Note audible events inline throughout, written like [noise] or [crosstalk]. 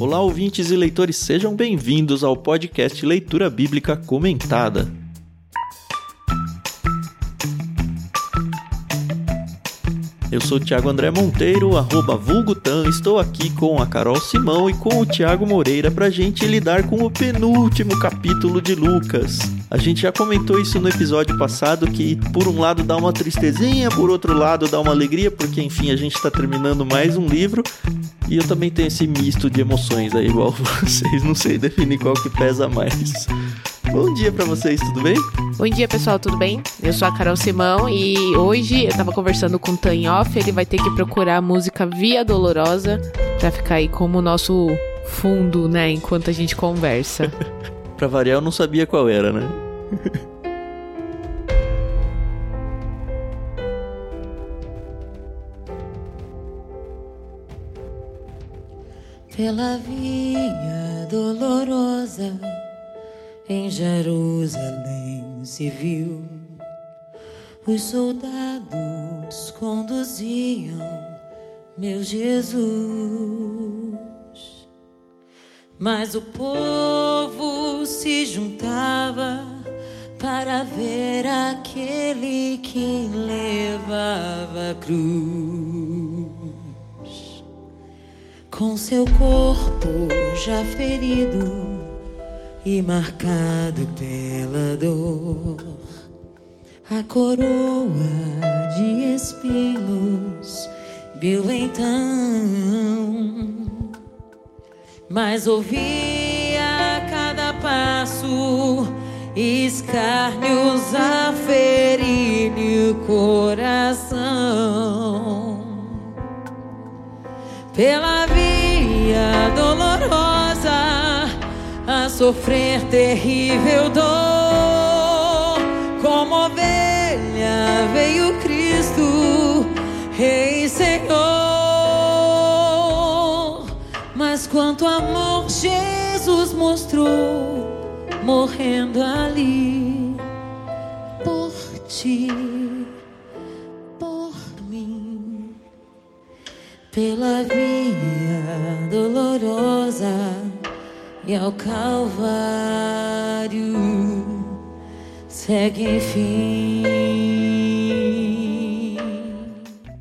Olá, ouvintes e leitores, sejam bem-vindos ao podcast Leitura Bíblica Comentada. Eu sou o Thiago André Monteiro, arroba Vulgutan, estou aqui com a Carol Simão e com o Thiago Moreira pra gente lidar com o penúltimo capítulo de Lucas. A gente já comentou isso no episódio passado, que por um lado dá uma tristezinha, por outro lado dá uma alegria, porque enfim, a gente tá terminando mais um livro, e eu também tenho esse misto de emoções aí, igual [laughs] vocês, não sei definir qual que pesa mais. Bom dia para vocês, tudo bem? Bom dia, pessoal, tudo bem? Eu sou a Carol Simão e hoje eu tava conversando com o Tanhoff, ele vai ter que procurar a música Via Dolorosa pra ficar aí como o nosso fundo, né, enquanto a gente conversa. [laughs] pra variar, eu não sabia qual era, né? [laughs] Pela via dolorosa em Jerusalém se viu. Os soldados conduziam meu Jesus, mas o povo se juntava para ver aquele que levava a cruz, com seu corpo já ferido e marcado pela dor, a coroa de espinhos viu então, mas ouvia cada passo escárnios a ferir-lhe o coração pela via dolorosa a sofrer terrível dor. Como ovelha veio Cristo, Rei Senhor. Morrendo ali por ti, por mim, pela via dolorosa e ao Calvário segue enfim.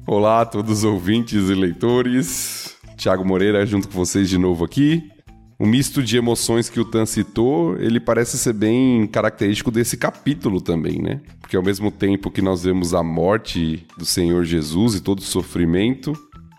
Olá a todos os ouvintes e leitores. Tiago Moreira junto com vocês de novo aqui. O misto de emoções que o Tan citou, ele parece ser bem característico desse capítulo também, né? Porque ao mesmo tempo que nós vemos a morte do Senhor Jesus e todo o sofrimento,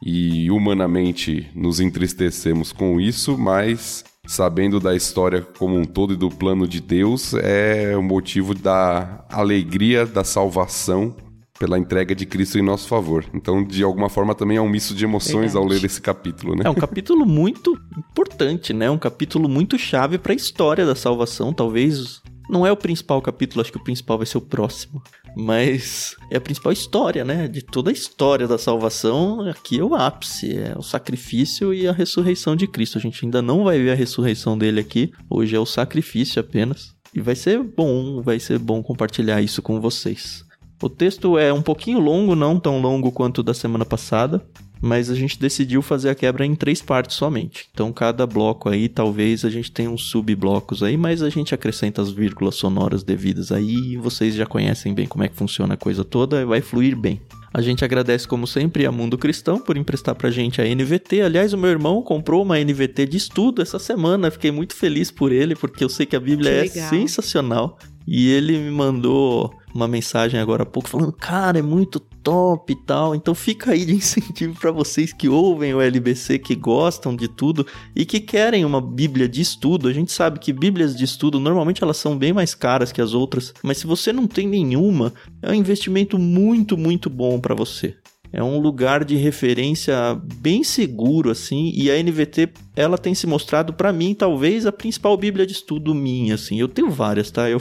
e humanamente nos entristecemos com isso, mas sabendo da história como um todo e do plano de Deus, é o motivo da alegria da salvação pela entrega de Cristo em nosso favor. Então, de alguma forma, também é um misto de emoções Verdade. ao ler esse capítulo, né? É um capítulo muito importante, né? Um capítulo muito chave para a história da salvação. Talvez não é o principal capítulo, acho que o principal vai ser o próximo. Mas é a principal história, né? De toda a história da salvação, aqui é o ápice, é o sacrifício e a ressurreição de Cristo. A gente ainda não vai ver a ressurreição dele aqui, hoje é o sacrifício apenas. E vai ser bom, vai ser bom compartilhar isso com vocês. O texto é um pouquinho longo, não tão longo quanto o da semana passada, mas a gente decidiu fazer a quebra em três partes somente. Então, cada bloco aí, talvez a gente tenha uns subblocos aí, mas a gente acrescenta as vírgulas sonoras devidas aí e vocês já conhecem bem como é que funciona a coisa toda, vai fluir bem. A gente agradece, como sempre, a Mundo Cristão por emprestar pra gente a NVT. Aliás, o meu irmão comprou uma NVT de estudo essa semana. Fiquei muito feliz por ele, porque eu sei que a Bíblia que é sensacional. E ele me mandou uma mensagem agora há pouco falando, cara, é muito top e tal. Então fica aí de [laughs] incentivo para vocês que ouvem o LBC, que gostam de tudo e que querem uma bíblia de estudo. A gente sabe que bíblias de estudo normalmente elas são bem mais caras que as outras, mas se você não tem nenhuma, é um investimento muito, muito bom para você. É um lugar de referência bem seguro assim, e a NVT ela tem se mostrado para mim talvez a principal bíblia de estudo minha assim. Eu tenho várias, tá? Eu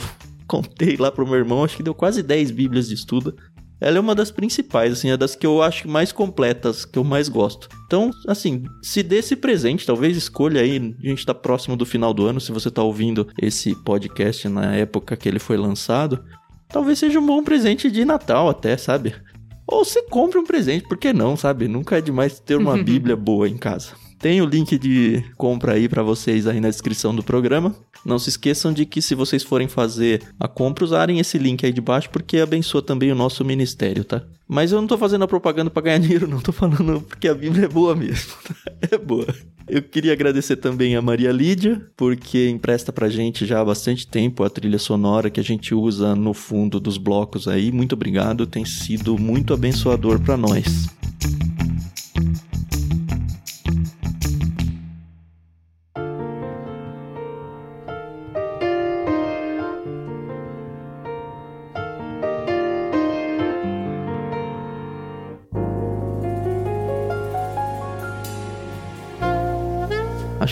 contei lá pro meu irmão, acho que deu quase 10 bíblias de estudo. Ela é uma das principais, assim, é das que eu acho mais completas, que eu mais gosto. Então, assim, se dê esse presente, talvez escolha aí, a gente tá próximo do final do ano, se você tá ouvindo esse podcast na época que ele foi lançado, talvez seja um bom presente de Natal até, sabe? Ou você compre um presente, por que não, sabe? Nunca é demais ter uma [laughs] Bíblia boa em casa. Tem o link de compra aí para vocês aí na descrição do programa. Não se esqueçam de que se vocês forem fazer a compra, usarem esse link aí de baixo, porque abençoa também o nosso ministério, tá? Mas eu não tô fazendo a propaganda para ganhar [laughs] dinheiro, não. Tô falando porque a Bíblia é boa mesmo. [laughs] Tá? É boa. Eu queria agradecer também a Maria Lídia, porque empresta pra gente já há bastante tempo a trilha sonora que a gente usa no fundo dos blocos aí. Muito obrigado, tem sido muito abençoador para nós.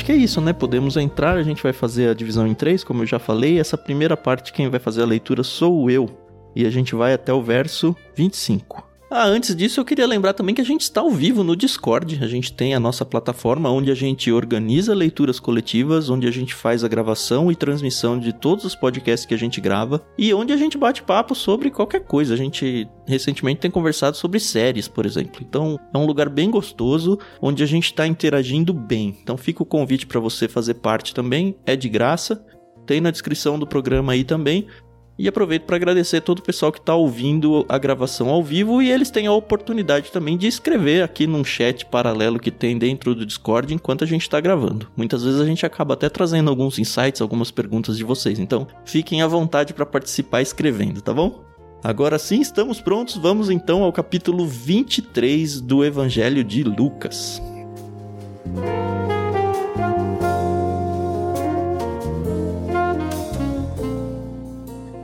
Que é isso, né? Podemos entrar, a gente vai fazer a divisão em três, como eu já falei. Essa primeira parte, quem vai fazer a leitura sou eu. E a gente vai até o verso 25. Ah, antes disso eu queria lembrar também que a gente está ao vivo no Discord. A gente tem a nossa plataforma onde a gente organiza leituras coletivas, onde a gente faz a gravação e transmissão de todos os podcasts que a gente grava e onde a gente bate papo sobre qualquer coisa. A gente recentemente tem conversado sobre séries, por exemplo. Então é um lugar bem gostoso onde a gente está interagindo bem. Então fica o convite para você fazer parte também. É de graça. Tem na descrição do programa aí também. E aproveito para agradecer todo o pessoal que está ouvindo a gravação ao vivo e eles têm a oportunidade também de escrever aqui num chat paralelo que tem dentro do Discord enquanto a gente está gravando. Muitas vezes a gente acaba até trazendo alguns insights, algumas perguntas de vocês, então fiquem à vontade para participar escrevendo, tá bom? Agora sim, estamos prontos, vamos então ao capítulo 23 do Evangelho de Lucas.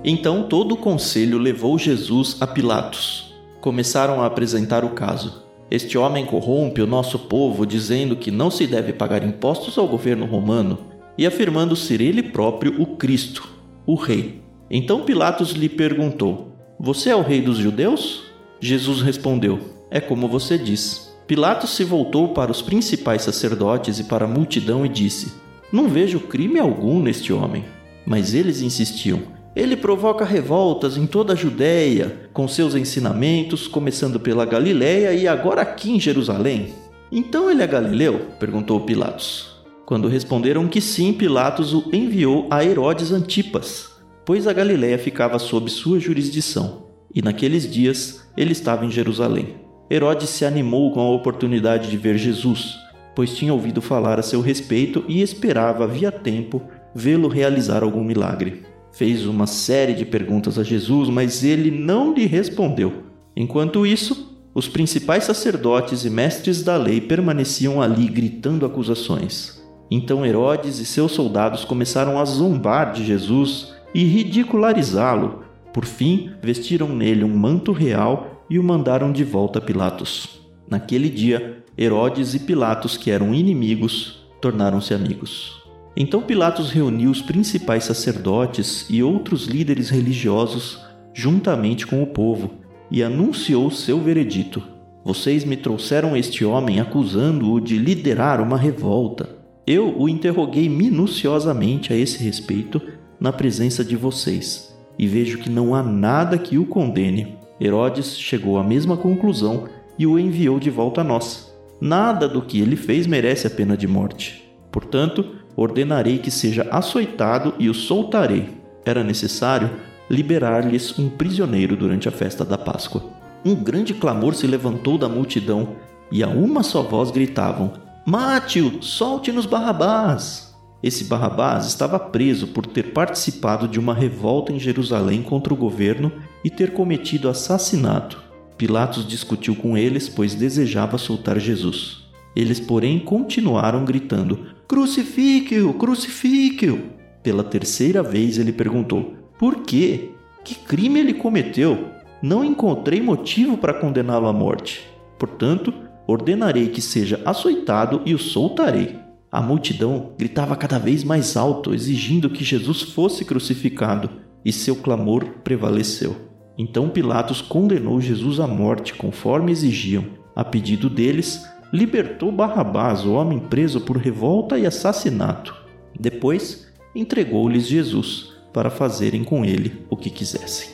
Então todo o conselho levou Jesus a Pilatos. Começaram a apresentar o caso. Este homem corrompe o nosso povo, dizendo que não se deve pagar impostos ao governo romano e afirmando ser ele próprio o Cristo, o Rei. Então Pilatos lhe perguntou: Você é o Rei dos Judeus? Jesus respondeu: É como você diz. Pilatos se voltou para os principais sacerdotes e para a multidão e disse: Não vejo crime algum neste homem. Mas eles insistiam: ele provoca revoltas em toda a Judéia, com seus ensinamentos, começando pela Galiléia e agora aqui em Jerusalém. Então ele é galileu? perguntou Pilatos. Quando responderam que sim, Pilatos o enviou a Herodes Antipas, pois a Galiléia ficava sob sua jurisdição, e naqueles dias ele estava em Jerusalém. Herodes se animou com a oportunidade de ver Jesus, pois tinha ouvido falar a seu respeito e esperava, havia tempo, vê-lo realizar algum milagre fez uma série de perguntas a Jesus, mas ele não lhe respondeu. Enquanto isso, os principais sacerdotes e mestres da lei permaneciam ali gritando acusações. Então Herodes e seus soldados começaram a zombar de Jesus e ridicularizá-lo. Por fim, vestiram nele um manto real e o mandaram de volta a Pilatos. Naquele dia, Herodes e Pilatos, que eram inimigos, tornaram-se amigos. Então Pilatos reuniu os principais sacerdotes e outros líderes religiosos juntamente com o povo e anunciou seu veredito: Vocês me trouxeram este homem acusando-o de liderar uma revolta. Eu o interroguei minuciosamente a esse respeito na presença de vocês e vejo que não há nada que o condene. Herodes chegou à mesma conclusão e o enviou de volta a nós. Nada do que ele fez merece a pena de morte. Portanto, ordenarei que seja açoitado e o soltarei. Era necessário liberar-lhes um prisioneiro durante a festa da Páscoa. Um grande clamor se levantou da multidão e a uma só voz gritavam: Mate-o, solte-nos Barrabás! Esse Barrabás estava preso por ter participado de uma revolta em Jerusalém contra o governo e ter cometido assassinato. Pilatos discutiu com eles, pois desejava soltar Jesus. Eles, porém, continuaram gritando: Crucifique-o, crucifique-o! Pela terceira vez ele perguntou: Por quê? Que crime ele cometeu? Não encontrei motivo para condená-lo à morte. Portanto, ordenarei que seja açoitado e o soltarei. A multidão gritava cada vez mais alto, exigindo que Jesus fosse crucificado, e seu clamor prevaleceu. Então Pilatos condenou Jesus à morte, conforme exigiam. A pedido deles, libertou Barrabás, o homem preso por revolta e assassinato. Depois, entregou-lhes Jesus para fazerem com ele o que quisessem.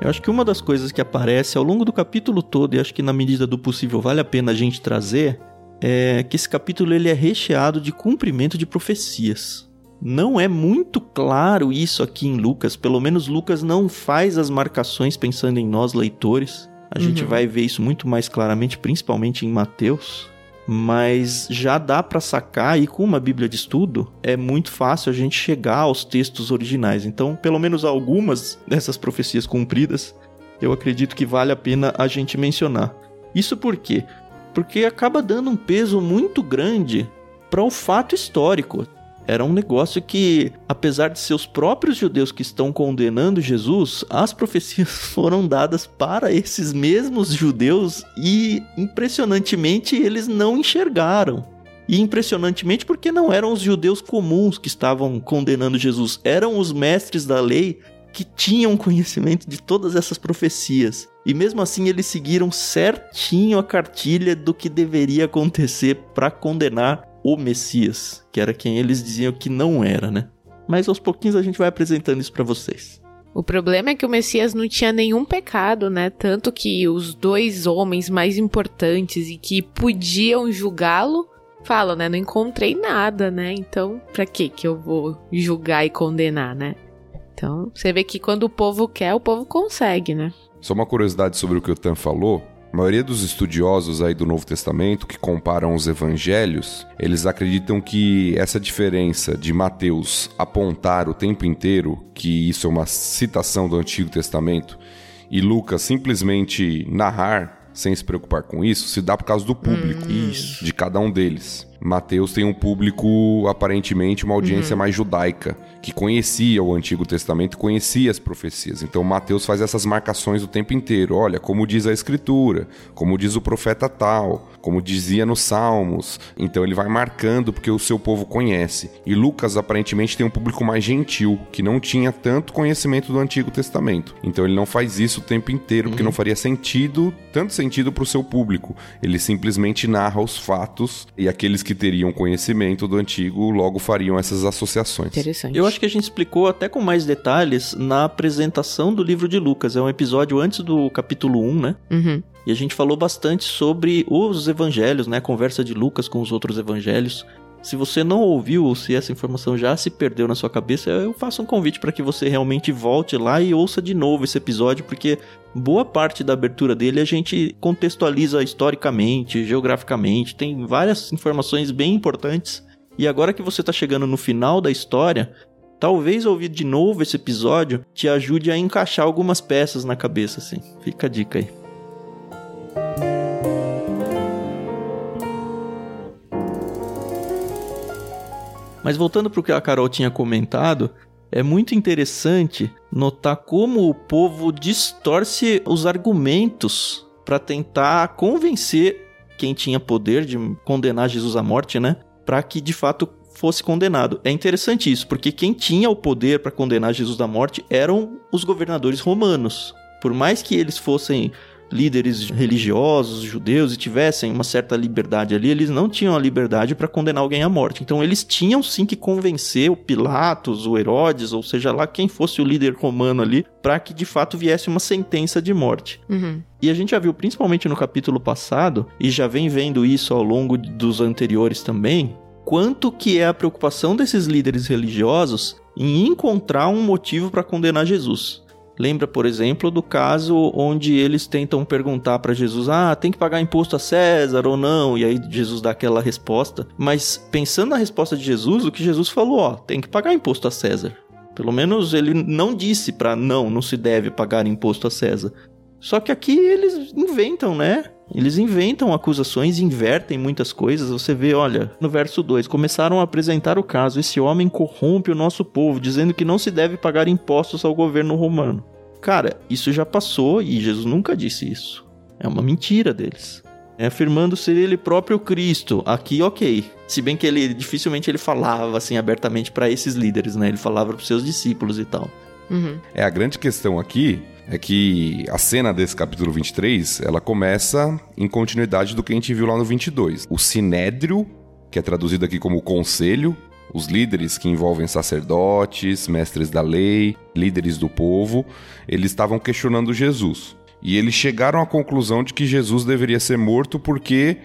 Eu acho que uma das coisas que aparece ao longo do capítulo todo, e acho que na medida do possível vale a pena a gente trazer, é que esse capítulo ele é recheado de cumprimento de profecias. Não é muito claro isso aqui em Lucas, pelo menos Lucas não faz as marcações pensando em nós leitores. A uhum. gente vai ver isso muito mais claramente, principalmente em Mateus mas já dá para sacar e com uma Bíblia de estudo é muito fácil a gente chegar aos textos originais. Então, pelo menos algumas dessas profecias cumpridas, eu acredito que vale a pena a gente mencionar. Isso por quê? Porque acaba dando um peso muito grande para o fato histórico. Era um negócio que, apesar de seus próprios judeus que estão condenando Jesus, as profecias [laughs] foram dadas para esses mesmos judeus e, impressionantemente, eles não enxergaram. E impressionantemente porque não eram os judeus comuns que estavam condenando Jesus, eram os mestres da lei que tinham conhecimento de todas essas profecias. E mesmo assim eles seguiram certinho a cartilha do que deveria acontecer para condenar o Messias, que era quem eles diziam que não era, né? Mas aos pouquinhos a gente vai apresentando isso para vocês. O problema é que o Messias não tinha nenhum pecado, né? Tanto que os dois homens mais importantes e que podiam julgá-lo falam, né? Não encontrei nada, né? Então, pra que que eu vou julgar e condenar, né? Então, você vê que quando o povo quer, o povo consegue, né? Só uma curiosidade sobre o que o Tan falou. A maioria dos estudiosos aí do Novo Testamento que comparam os evangelhos, eles acreditam que essa diferença de Mateus apontar o tempo inteiro que isso é uma citação do Antigo Testamento e Lucas simplesmente narrar sem se preocupar com isso, se dá por causa do público hum. de cada um deles. Mateus tem um público, aparentemente, uma audiência uhum. mais judaica, que conhecia o Antigo Testamento, conhecia as profecias. Então Mateus faz essas marcações o tempo inteiro. Olha, como diz a Escritura, como diz o profeta tal, como dizia nos Salmos. Então ele vai marcando porque o seu povo conhece. E Lucas aparentemente tem um público mais gentil, que não tinha tanto conhecimento do Antigo Testamento. Então ele não faz isso o tempo inteiro, porque uhum. não faria sentido, tanto sentido para o seu público. Ele simplesmente narra os fatos e aqueles que teriam conhecimento do Antigo logo fariam essas associações. Interessante. Eu acho que a gente explicou até com mais detalhes na apresentação do livro de Lucas. É um episódio antes do capítulo 1, né? Uhum. E a gente falou bastante sobre os evangelhos, né? A conversa de Lucas com os outros evangelhos. Se você não ouviu ou se essa informação já se perdeu na sua cabeça, eu faço um convite para que você realmente volte lá e ouça de novo esse episódio, porque boa parte da abertura dele a gente contextualiza historicamente, geograficamente, tem várias informações bem importantes. E agora que você está chegando no final da história, talvez ouvir de novo esse episódio te ajude a encaixar algumas peças na cabeça, assim. Fica a dica aí. Mas voltando para o que a Carol tinha comentado, é muito interessante notar como o povo distorce os argumentos para tentar convencer quem tinha poder de condenar Jesus à morte, né? Para que de fato fosse condenado. É interessante isso, porque quem tinha o poder para condenar Jesus à morte eram os governadores romanos. Por mais que eles fossem líderes religiosos, judeus, e tivessem uma certa liberdade ali, eles não tinham a liberdade para condenar alguém à morte. Então eles tinham sim que convencer o Pilatos, o Herodes, ou seja lá quem fosse o líder romano ali, para que de fato viesse uma sentença de morte. Uhum. E a gente já viu, principalmente no capítulo passado, e já vem vendo isso ao longo dos anteriores também, quanto que é a preocupação desses líderes religiosos em encontrar um motivo para condenar Jesus. Lembra, por exemplo, do caso onde eles tentam perguntar para Jesus: "Ah, tem que pagar imposto a César ou não?" E aí Jesus dá aquela resposta. Mas pensando na resposta de Jesus, o que Jesus falou, ó, tem que pagar imposto a César. Pelo menos ele não disse para não, não se deve pagar imposto a César. Só que aqui eles inventam, né? Eles inventam acusações, invertem muitas coisas. Você vê, olha, no verso 2, começaram a apresentar o caso: esse homem corrompe o nosso povo, dizendo que não se deve pagar impostos ao governo romano. Cara, isso já passou e Jesus nunca disse isso. É uma mentira deles. É afirmando ser ele próprio Cristo. Aqui, ok. Se bem que ele dificilmente ele falava assim abertamente para esses líderes, né? Ele falava para os seus discípulos e tal. Uhum. É a grande questão aqui é que a cena desse capítulo 23, ela começa em continuidade do que a gente viu lá no 22. O Sinédrio, que é traduzido aqui como Conselho, Os líderes que envolvem sacerdotes, mestres da lei, líderes do povo, eles estavam questionando Jesus. E eles chegaram à conclusão de que Jesus deveria ser morto porque,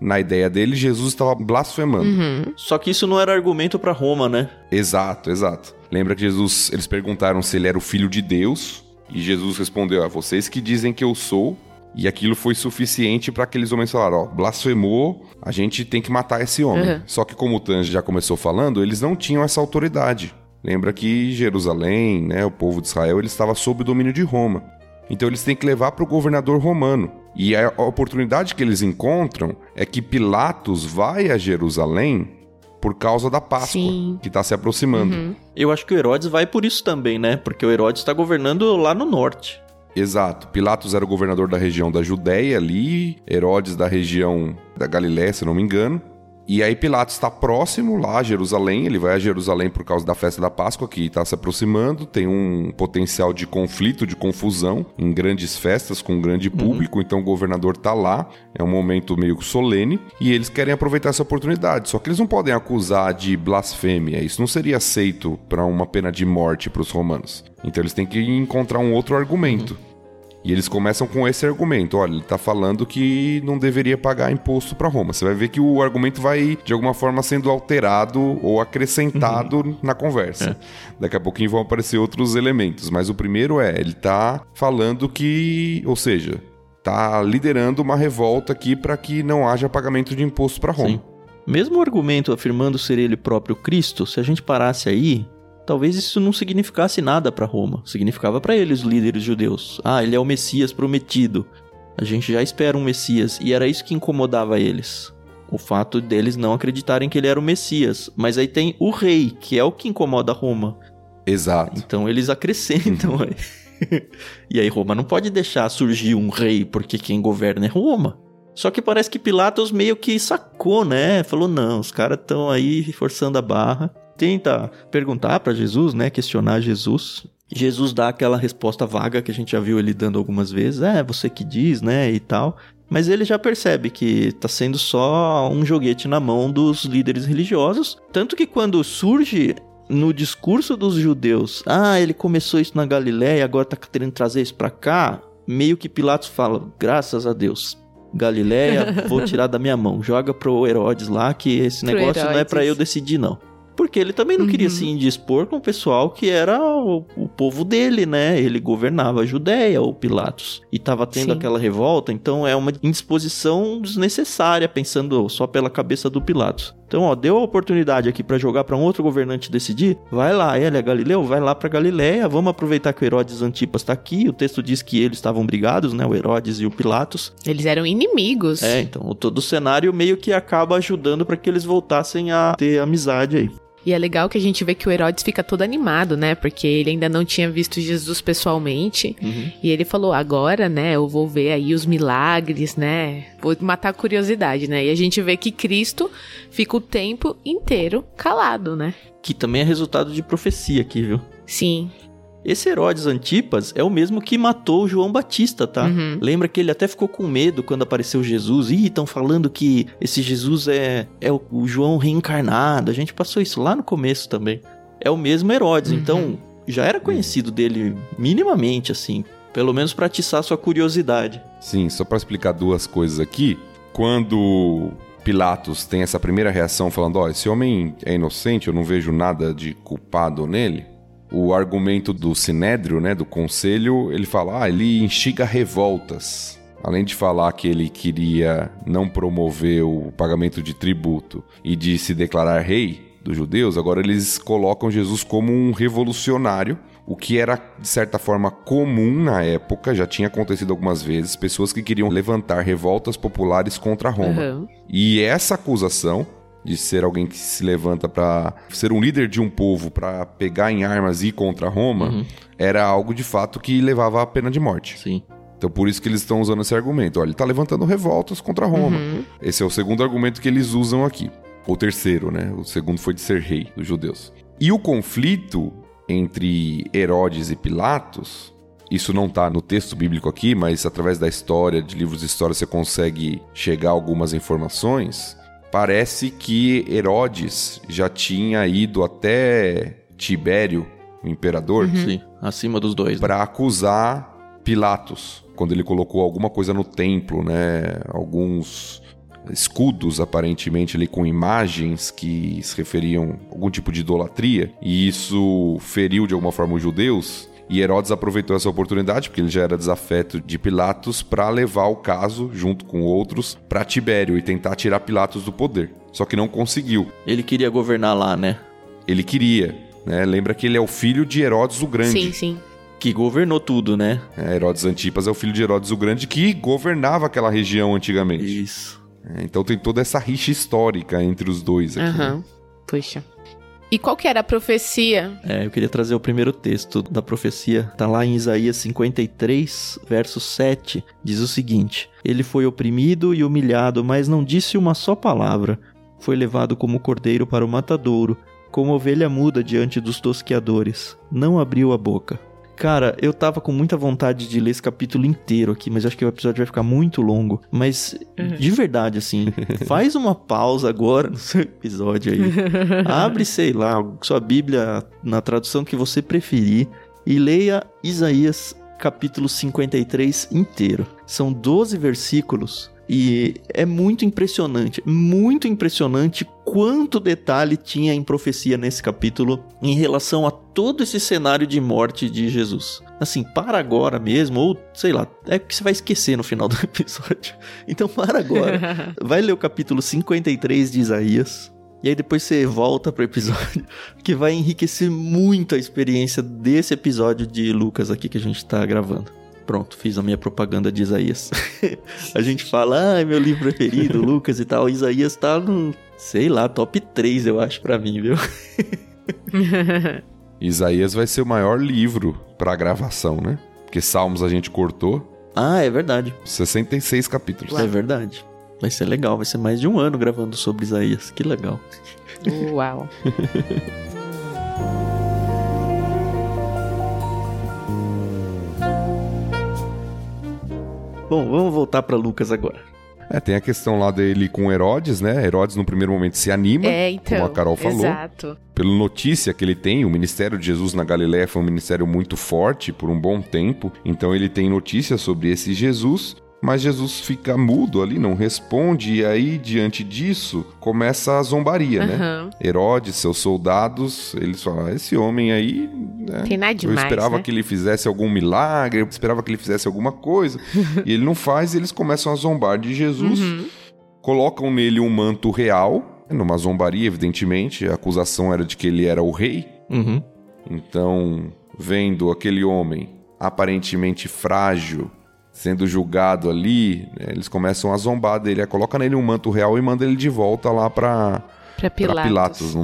na ideia deles, Jesus estava blasfemando. Só que isso não era argumento pra Roma, né? Exato, exato. Lembra que Jesus, eles perguntaram se ele era o filho de Deus, e Jesus respondeu: "A vocês que dizem que eu sou". E aquilo foi suficiente para aqueles homens falaram: ó, blasfemou, a gente tem que matar esse homem. Uhum. Só que como o Tange já começou falando, eles não tinham essa autoridade. Lembra que Jerusalém, né, o povo de Israel, ele estava sob o domínio de Roma. Então eles têm que levar para o governador romano. E a oportunidade que eles encontram é que Pilatos vai a Jerusalém por causa da Páscoa, Sim. que está se aproximando. Eu acho que o Herodes vai por isso também, né? Porque o Herodes tá governando lá no norte. Exato. Pilatos era o governador da região da Judéia ali, Herodes da região da Galiléia, se não me engano. E aí Pilatos está próximo lá a Jerusalém, ele vai a Jerusalém por causa da festa da Páscoa que está se aproximando, tem um potencial de conflito, de confusão em grandes festas com um grande público, então o governador tá lá, é um momento meio solene e eles querem aproveitar essa oportunidade. Só que eles não podem acusar de blasfêmia, isso não seria aceito para uma pena de morte para os romanos. Então eles têm que encontrar um outro argumento. E eles começam com esse argumento. Olha, ele tá falando que não deveria pagar imposto para Roma. Você vai ver que o argumento vai, de alguma forma, sendo alterado ou acrescentado na conversa. Daqui a pouquinho vão aparecer outros elementos. Mas o primeiro é, ele tá falando que. Ou seja, tá liderando uma revolta aqui para que não haja pagamento de imposto para Roma. Sim. Mesmo o argumento afirmando ser ele próprio Cristo, se a gente parasse aí, talvez isso não significasse nada pra Roma. Significava pra eles, os líderes judeus. Ah, ele é o Messias prometido. A gente já espera um Messias. E era isso que incomodava eles. O fato deles não acreditarem que ele era o Messias. Mas aí tem o rei, que é o que incomoda Roma. Exato. Então eles acrescentam aí. [laughs] e aí Roma não pode deixar surgir um rei, porque quem governa é Roma. Só que parece que Pilatos meio que sacou, né? Falou: não, os caras estão aí forçando a barra. Tenta perguntar pra Jesus, né? Questionar Jesus. Jesus dá aquela resposta vaga que a gente já viu ele dando algumas vezes. É, você que diz, né? E tal. Mas ele já percebe que tá sendo só um joguete na mão dos líderes religiosos. Tanto que quando surge no discurso dos judeus, ah, ele começou isso na Galiléia, agora tá querendo trazer isso pra cá, meio que Pilatos fala, graças a Deus. Galiléia, vou tirar da minha mão. Joga pro Herodes lá que esse Pro negócio não é Herodes. eu decidir não. Porque ele também não queria Uhum. se indispor com o pessoal que era o, o povo dele, né? Ele governava a Judéia, o Pilatos. E tava tendo Sim. aquela revolta, então é uma indisposição desnecessária, pensando só pela cabeça do Pilatos. Então, ó, deu a oportunidade aqui pra jogar pra um outro governante decidir. Vai lá, ele é Galileu, vai lá pra Galiléia. Vamos aproveitar que o Herodes Antipas tá aqui. O texto diz que eles estavam brigados, né? O Herodes e o Pilatos. Eles eram inimigos. É, então o- todo o cenário meio que acaba ajudando pra que eles voltassem a ter amizade aí. E é legal que a gente vê que o Herodes fica todo animado, né? Porque ele ainda não tinha visto Jesus pessoalmente. E ele falou: agora, né? Eu vou ver aí os milagres, né? Vou matar a curiosidade, né? E a gente vê que Cristo fica o tempo inteiro calado, né? Que também é resultado de profecia aqui, viu? Sim. Esse Herodes Antipas é o mesmo que matou o João Batista, tá? Uhum. Lembra que ele até ficou com medo quando apareceu Jesus. Ih, estão falando que esse Jesus é, é o, o João reencarnado. A gente passou isso lá no começo também. É o mesmo Herodes, Uhum. então já era conhecido dele minimamente, assim. Pelo menos pra atiçar sua curiosidade. Sim, só para explicar duas coisas aqui. Quando Pilatos tem essa primeira reação falando, ó, esse homem é inocente, eu não vejo nada de culpado nele. O argumento do Sinédrio, né, do conselho, ele fala, ah, ele instiga revoltas. Além de falar que ele queria não promover o pagamento de tributo e de se declarar rei dos judeus, agora eles colocam Jesus como um revolucionário, o que era de certa forma comum na época, já tinha acontecido algumas vezes, pessoas que queriam levantar revoltas populares contra Roma. Aham. E essa acusação de ser alguém que se levanta para ser um líder de um povo para pegar em armas e ir contra Roma era algo de fato que levava à pena de morte. Sim. Então por isso que eles estão usando esse argumento. Olha, ele está levantando revoltas contra Roma. Uhum. Esse é o segundo argumento que eles usam aqui. O terceiro, né? O segundo foi de ser rei dos judeus. E o conflito entre Herodes e Pilatos, isso não está no texto bíblico aqui, mas através da história, de livros de história, você consegue chegar a algumas informações. Parece que Herodes já tinha ido até Tibério, o imperador, Sim, acima dos dois. né? para acusar Pilatos quando ele colocou alguma coisa no templo, né? Alguns escudos aparentemente ali com imagens que se referiam a algum tipo de idolatria e isso feriu de alguma forma os judeus. E Herodes aproveitou essa oportunidade, porque ele já era desafeto de Pilatos, para levar o caso, junto com outros, para Tibério e tentar tirar Pilatos do poder. Só que não conseguiu. Ele queria governar lá, né? Ele queria. Né? Lembra que ele é o filho de Herodes o Grande. Sim, sim. Que governou tudo, né? É, Herodes Antipas é o filho de Herodes o Grande que governava aquela região antigamente. Isso. É, então tem toda essa rixa histórica entre os dois aqui. né? Aham. Puxa. E qual que era a profecia? É, eu queria trazer o primeiro texto da profecia. Tá lá em Isaías 53, verso 7. Diz o seguinte: Ele foi oprimido e humilhado, mas não disse uma só palavra. Foi levado como cordeiro para o matadouro, como ovelha muda diante dos tosqueadores. Não abriu a boca. Cara, eu tava com muita vontade de ler esse capítulo inteiro aqui, mas acho que o episódio vai ficar muito longo. Mas, de verdade, assim, [laughs] faz uma pausa agora no seu episódio aí. [laughs] Abre, sei lá, sua Bíblia na tradução que você preferir e leia Isaías capítulo 53 inteiro. São 12 versículos e é muito impressionante, muito impressionante quanto detalhe tinha em profecia nesse capítulo em relação a todo esse cenário de morte de Jesus. Assim, para agora mesmo, ou sei lá, é que você vai esquecer no final do [laughs] episódio. Então para agora, [laughs] vai ler o capítulo 53 de Isaías. E aí depois você volta pro episódio, [laughs] que vai enriquecer muito a experiência desse episódio de Lucas aqui que a gente tá gravando. Pronto, fiz a minha propaganda de Isaías. [laughs] a gente fala, ah, é meu livro preferido, [laughs] Lucas e tal. Isaías tá no, sei lá, top 3, eu acho, pra mim, viu? [laughs] Isaías vai ser o maior livro pra gravação, né? Porque Salmos a gente cortou Ah, é verdade. 66 capítulos. É verdade. Vai ser legal, vai ser mais de um ano gravando sobre Isaías. Que legal. Uau. Bom, vamos voltar pra Lucas agora. É, tem a questão lá dele com Herodes, né? Herodes no primeiro momento se anima, É, então. como a Carol falou. Exato. Pela notícia que ele tem, o ministério de Jesus na Galiléia foi um ministério muito forte por um bom tempo, então ele tem notícias sobre esse Jesus, mas Jesus fica mudo ali, não responde, e aí, diante disso, começa a zombaria, né? Aham. Herodes, seus soldados, eles falam: "Ah, esse homem aí. né, Tem nada eu demais, esperava né?" que ele fizesse algum milagre, eu esperava que ele fizesse alguma coisa, [laughs] e ele não faz, e eles começam a zombar de Jesus, Uhum. colocam nele um manto real, numa zombaria, evidentemente, a acusação era de que ele era o rei, Uhum. então, vendo aquele homem aparentemente frágil sendo julgado ali, né, eles começam a zombar dele, coloca nele um manto real e manda ele de volta lá pra, Pra pra Pilatos. Pilatos.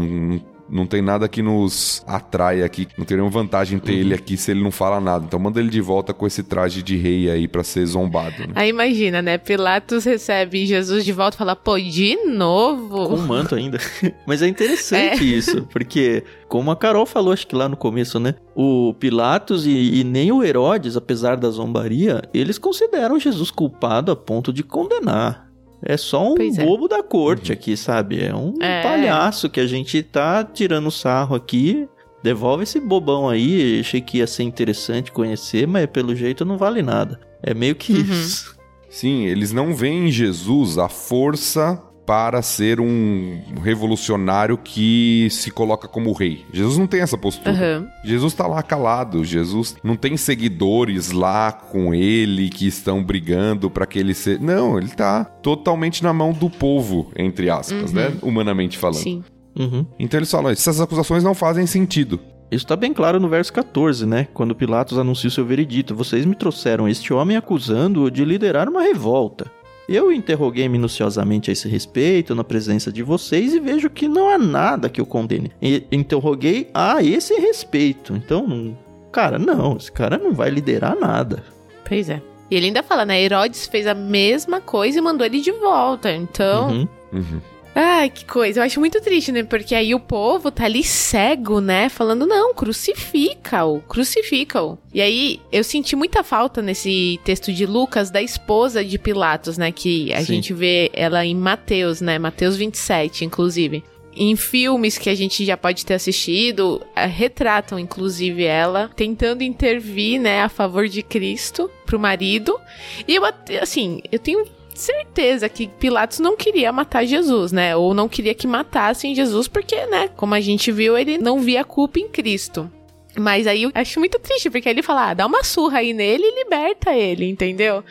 Não, tem nada que nos atrai aqui, não tem nenhuma vantagem ter ele aqui se ele não fala nada. Então manda ele de volta com esse traje de rei aí pra ser zombado, né? Aí imagina, né? Pilatos recebe Jesus de volta e fala, pô, de novo? Com manto ainda. [laughs] Mas é interessante É. isso, porque, como a Carol falou, acho que lá no começo, né? O Pilatos e, e nem o Herodes, apesar da zombaria, eles consideram Jesus culpado a ponto de condenar. É só um Pois é. bobo da corte aqui, sabe? É um É. palhaço que a gente tá tirando sarro aqui. Devolve esse bobão aí. Achei que ia ser interessante conhecer, mas pelo jeito não vale nada. É meio que Uhum. isso. Sim, eles não veem em Jesus a força para ser um revolucionário que se coloca como rei. Jesus não tem essa postura. Aham. Jesus tá lá calado. Jesus não tem seguidores lá com ele que estão brigando para que ele seja. Não, ele tá totalmente na mão do povo, entre aspas, né? Humanamente falando. Sim. Uhum. Então eles falam: essas acusações não fazem sentido. Isso está bem claro no verso 14, né? Quando Pilatos anuncia o seu veredito. Vocês me trouxeram este homem acusando-o de liderar uma revolta. Eu interroguei minuciosamente a esse respeito na presença de vocês e vejo que não há nada que o condene. E interroguei a esse respeito. Então, cara, não, esse cara não vai liderar nada. Pois é. E ele ainda fala, né? Herodes fez a mesma coisa e mandou ele de volta. Então, Uhum. Uhum. Ai, que coisa. Eu acho muito triste, né? Porque aí o povo tá ali cego, né? Falando, não, crucifica-o, crucifica-o. E aí eu senti muita falta nesse texto de Lucas da esposa de Pilatos, né? Que a Sim. gente vê ela em Mateus, né? Mateus 27, inclusive. Em filmes que a gente já pode ter assistido, eh, retratam inclusive ela tentando intervir, né, a favor de Cristo pro marido. E eu, assim, eu tenho certeza que Pilatos não queria matar Jesus, né? Ou não queria que matassem Jesus, porque, né, como a gente viu, ele não via culpa em Cristo. Mas aí eu acho muito triste, porque ele fala, ah, dá uma surra aí nele e liberta ele, entendeu?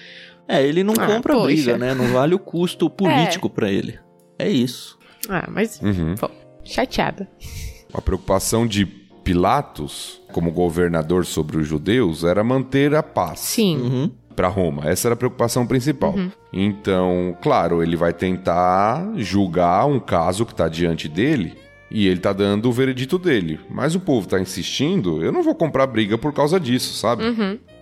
É, ele não Ah, compra poxa. briga, né? Não vale o custo [laughs] político pra ele. É isso. Ah, mas, Uhum. pô, chateada. A preocupação de Pilatos, como governador sobre os judeus, era manter a paz. Sim. Uhum. Para Roma. Essa era a preocupação principal. Então, claro, ele vai tentar julgar um caso que está diante dele e ele tá dando o veredito dele. Mas o povo tá insistindo, eu não vou comprar briga por causa disso, sabe?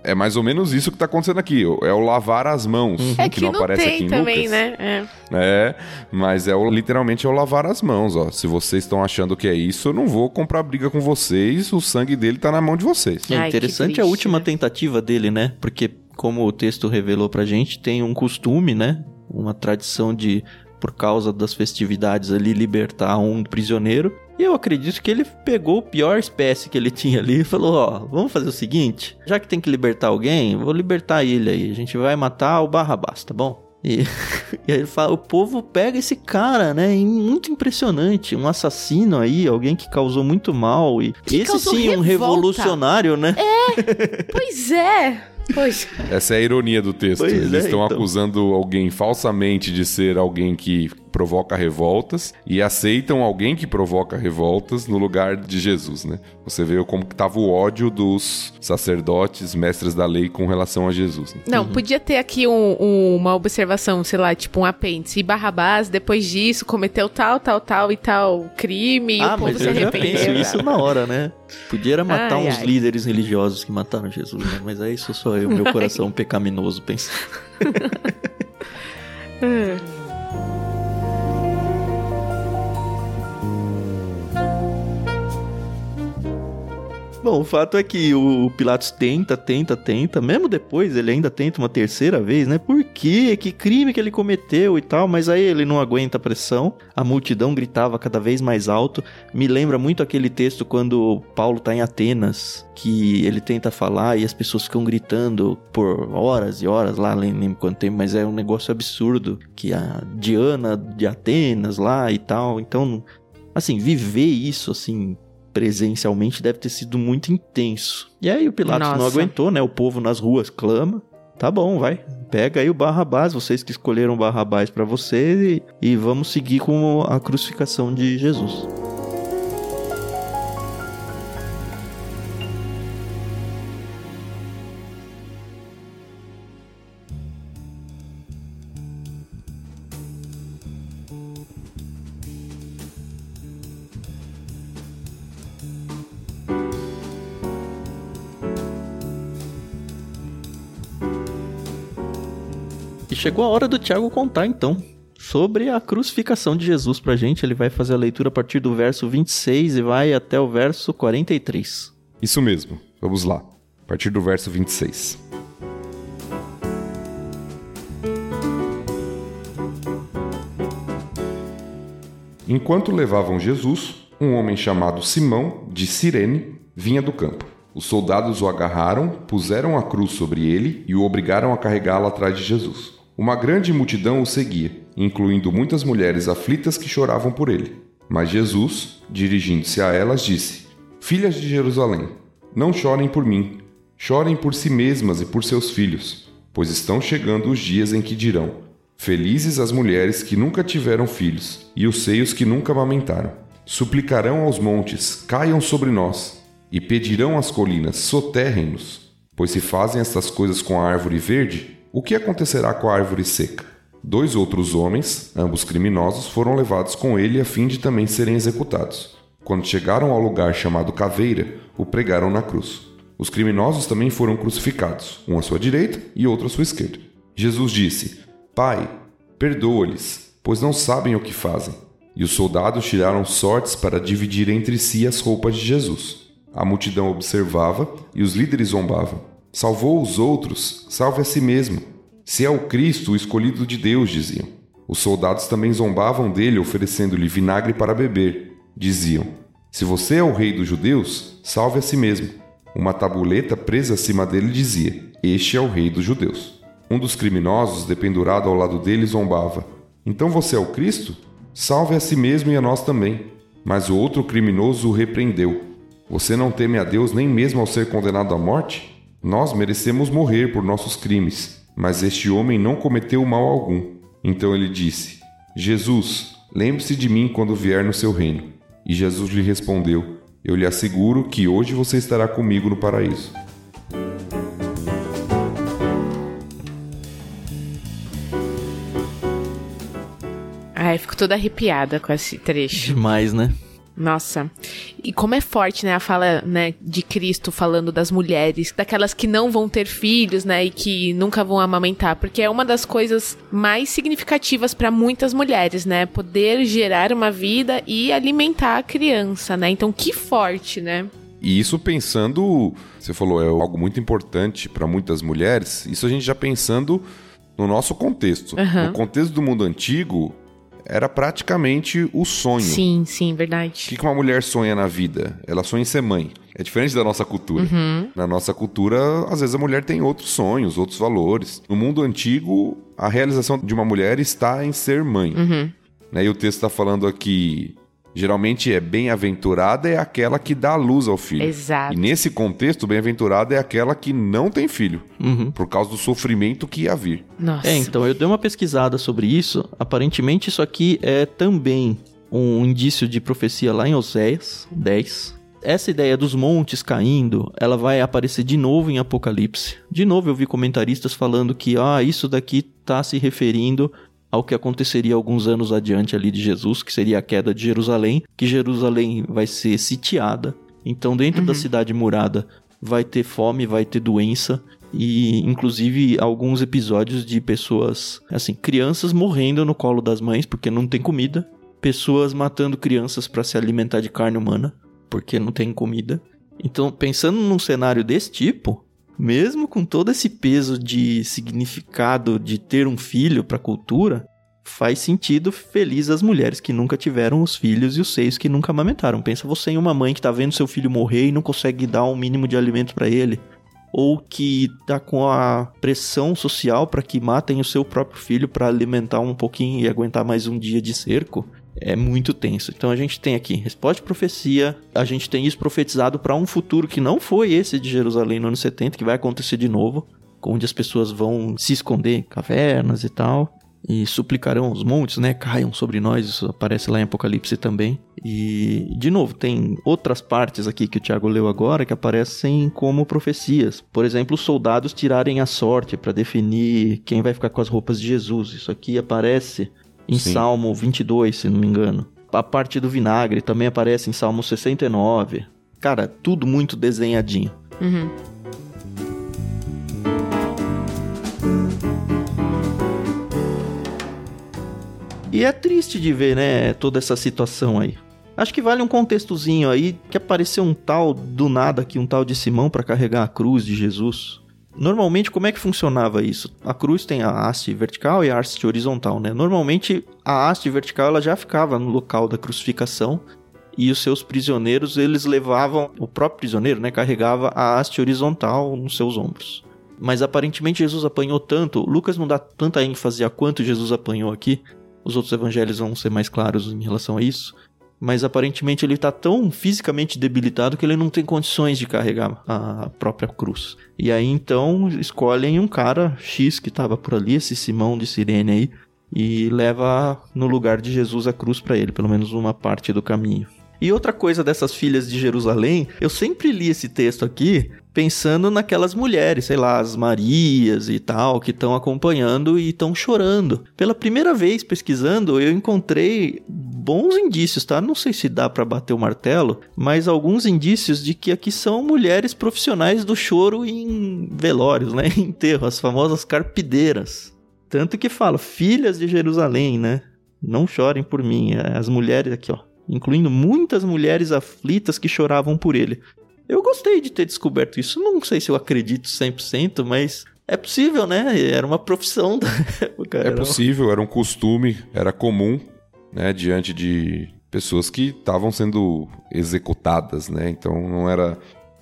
É mais ou menos isso que tá acontecendo aqui. É o lavar as mãos, É que, não, não, aparece aqui em também, Lucas. né? É. É, mas é o, literalmente é o lavar as mãos, ó. Se vocês estão achando que é isso, eu não vou comprar briga com vocês, o sangue dele tá na mão de vocês. É Ai, que interessante a última né? tentativa dele, né? Porque, como o texto revelou pra gente, tem um costume, né? Uma tradição de, por causa das festividades ali, libertar um prisioneiro. E eu acredito que ele pegou a pior espécie que ele tinha ali e falou: Ó, vamos fazer o seguinte: já que tem que libertar alguém, vou libertar ele aí. A gente vai matar o Barrabás, tá bom? E, [laughs] e aí ele fala, o povo pega esse cara, né? Muito impressionante. Um assassino aí, alguém que causou muito mal. E esse causou sim, um revolta. revolucionário, né? [laughs] Pois é. Pois. Essa é a ironia do texto. Pois Eles é, estão então. acusando alguém falsamente de ser alguém que provoca revoltas e aceitam alguém que provoca revoltas no lugar de Jesus, né? Você vê como que tava o ódio dos sacerdotes, mestres da lei com relação a Jesus. né? Não, podia ter aqui um- um- uma observação, sei lá, tipo um apêndice. E Barrabás, depois disso, cometeu tal, tal, tal e tal crime e ah, o povo mas se eu já arrependeu. penso isso na hora, né? Podia era matar Ai, uns ai. líderes religiosos que mataram Jesus, né? Mas aí sou só eu, meu [laughs] coração pecaminoso pensa. [laughs] Bom, o fato é que o Pilatos tenta, tenta, tenta, mesmo depois ele ainda tenta uma terceira vez, né? Por quê? Que crime que ele cometeu e tal, mas aí ele não aguenta a pressão, a multidão gritava cada vez mais alto. Me lembra muito aquele texto quando Paulo tá em Atenas, que ele tenta falar e as pessoas ficam gritando por horas e horas lá, nem lembro quanto tempo, mas é um negócio absurdo, que a Diana de Atenas lá e tal, então, assim, viver isso, assim, presencialmente deve ter sido muito intenso. E aí o Pilatos não Nossa. aguentou, né? O povo nas ruas clama. Tá bom, vai. Pega aí o Barrabás, vocês que escolheram o Barrabás pra vocês e, e vamos seguir com a crucificação de Jesus. Chegou a hora do Tiago contar então sobre a crucificação de Jesus pra gente. Ele vai fazer a leitura a partir do verso 26 e vai até o verso 43. Isso mesmo. Vamos lá. A partir do verso 26. Enquanto levavam Jesus, um homem chamado Simão, de Cirene, vinha do campo. Os soldados o agarraram, puseram a cruz sobre ele e o obrigaram a carregá-la atrás de Jesus. Uma grande multidão o seguia, incluindo muitas mulheres aflitas que choravam por ele. Mas Jesus, dirigindo-se a elas, disse: Filhas de Jerusalém, não chorem por mim, chorem por si mesmas e por seus filhos, pois estão chegando os dias em que dirão: Felizes as mulheres que nunca tiveram filhos e os seios que nunca amamentaram. Suplicarão aos montes: caiam sobre nós, e pedirão às colinas: soterrem-nos. Pois se fazem estas coisas com a árvore verde, o que acontecerá com a árvore seca? Dois outros homens, ambos criminosos, foram levados com ele a fim de também serem executados. Quando chegaram ao lugar chamado Caveira, o pregaram na cruz. Os criminosos também foram crucificados, um à sua direita e outro à sua esquerda. Jesus disse: Pai, perdoa-lhes, pois não sabem o que fazem. E os soldados tiraram sortes para dividir entre si as roupas de Jesus. A multidão observava e os líderes zombavam. Salvou os outros, salve a si mesmo. Se é o Cristo, o escolhido de Deus, diziam. Os soldados também zombavam dele, oferecendo-lhe vinagre para beber. Diziam: Se você é o rei dos judeus, salve a si mesmo. Uma tabuleta presa acima dele dizia: Este é o rei dos judeus. Um dos criminosos, dependurado ao lado dele, zombava: Então você é o Cristo? Salve a si mesmo e a nós também. Mas o outro criminoso o repreendeu: Você não teme a Deus nem mesmo ao ser condenado à morte? Nós merecemos morrer por nossos crimes, mas este homem não cometeu mal algum. Então ele disse: Jesus, lembre-se de mim quando vier no seu reino. E Jesus lhe respondeu: Eu lhe asseguro que hoje você estará comigo no paraíso. Ai, fico toda arrepiada com esse trecho. Demais, né? Nossa. E como é forte, né, a fala, né, de Cristo falando das mulheres, daquelas que não vão ter filhos, né, e que nunca vão amamentar, porque é uma das coisas mais significativas para muitas mulheres, né, poder gerar uma vida e alimentar a criança, né? Então que forte, né? E isso pensando, você falou, é algo muito importante para muitas mulheres. Isso a gente já pensando no nosso contexto. Uhum. No contexto do mundo antigo, era praticamente o sonho. Sim, sim, O verdade. que que uma mulher sonha na vida? Ela sonha em ser mãe. É diferente da nossa cultura. Uhum. Na nossa cultura, às vezes a mulher tem outros sonhos, outros valores. No mundo antigo, a realização de uma mulher está em ser mãe. Uhum. Né? E o texto está falando aqui, geralmente é bem-aventurada é aquela que dá a luz ao filho. Exato. E nesse contexto, bem-aventurada é aquela que não tem filho, Uhum. por causa do sofrimento que ia vir. Nossa. É, então eu dei uma pesquisada sobre isso. Aparentemente, isso aqui é também um indício de profecia lá em Oséias 10. Essa ideia dos montes caindo, ela vai aparecer de novo em Apocalipse. De novo, eu vi comentaristas falando que ah, isso daqui está se referindo ao que aconteceria alguns anos adiante ali de Jesus, que seria a queda de Jerusalém, que Jerusalém vai ser sitiada. Então, dentro da cidade murada, vai ter fome, vai ter doença e inclusive alguns episódios de pessoas, assim, crianças morrendo no colo das mães porque não tem comida, pessoas matando crianças para se alimentar de carne humana porque não tem comida. Então, pensando num cenário desse tipo, mesmo com todo esse peso de significado de ter um filho para a cultura, faz sentido feliz as mulheres que nunca tiveram os filhos e os seios que nunca amamentaram. Pensa você em uma mãe que tá vendo seu filho morrer e não consegue dar um mínimo de alimento para ele, ou que tá com a pressão social para que matem o seu próprio filho para alimentar um pouquinho e aguentar mais um dia de cerco. É muito tenso. Então a gente tem aqui resposta de profecia, a gente tem isso profetizado para um futuro que não foi esse de Jerusalém no ano 70, que vai acontecer de novo, onde as pessoas vão se esconder em cavernas e tal e suplicarão os montes, né? Caiam sobre nós, isso aparece lá em Apocalipse também. E, de novo, tem outras partes aqui que o Tiago leu agora que aparecem como profecias. Por exemplo, os soldados tirarem a sorte para definir quem vai ficar com as roupas de Jesus. Isso aqui aparece em Sim. Salmo 22, se não me engano. A parte do vinagre também aparece em Salmo 69. Cara, tudo muito desenhadinho. Uhum. E é triste de ver, né, toda essa situação aí. Acho que vale um contextozinho aí que apareceu um tal do nada aqui, um tal de Simão para carregar a cruz de Jesus. Normalmente, como é que funcionava isso? A cruz tem a haste vertical e a haste horizontal, né? Normalmente, a haste vertical ela já ficava no local da crucificação e os seus prisioneiros, eles levavam, o próprio prisioneiro, né, carregava a haste horizontal nos seus ombros. Mas aparentemente Jesus apanhou tanto, Lucas não dá tanta ênfase a quanto Jesus apanhou aqui, os outros evangelhos vão ser mais claros em relação a isso. Mas aparentemente ele está tão fisicamente debilitado que ele não tem condições de carregar a própria cruz. E aí então escolhem um cara X que estava por ali, esse Simão de Sirene aí, e leva no lugar de Jesus a cruz para ele, pelo menos uma parte do caminho. E outra coisa dessas filhas de Jerusalém, eu sempre li esse texto aqui pensando naquelas mulheres, sei lá, as Marias e tal, que estão acompanhando e estão chorando. Pela primeira vez pesquisando, eu encontrei bons indícios, tá? Não sei se dá para bater o martelo, mas alguns indícios de que aqui são mulheres profissionais do choro em velórios, né? [laughs] Em enterro, as famosas carpideiras. Tanto que fala filhas de Jerusalém, né? Não chorem por mim. As mulheres aqui, ó, incluindo muitas mulheres aflitas que choravam por ele. Eu gostei de ter descoberto isso. Não sei se eu acredito 100%, mas é possível, né? Era uma profissão da [laughs] época. É possível, era um costume, era comum, né? Diante de pessoas que estavam sendo executadas, né? Então não era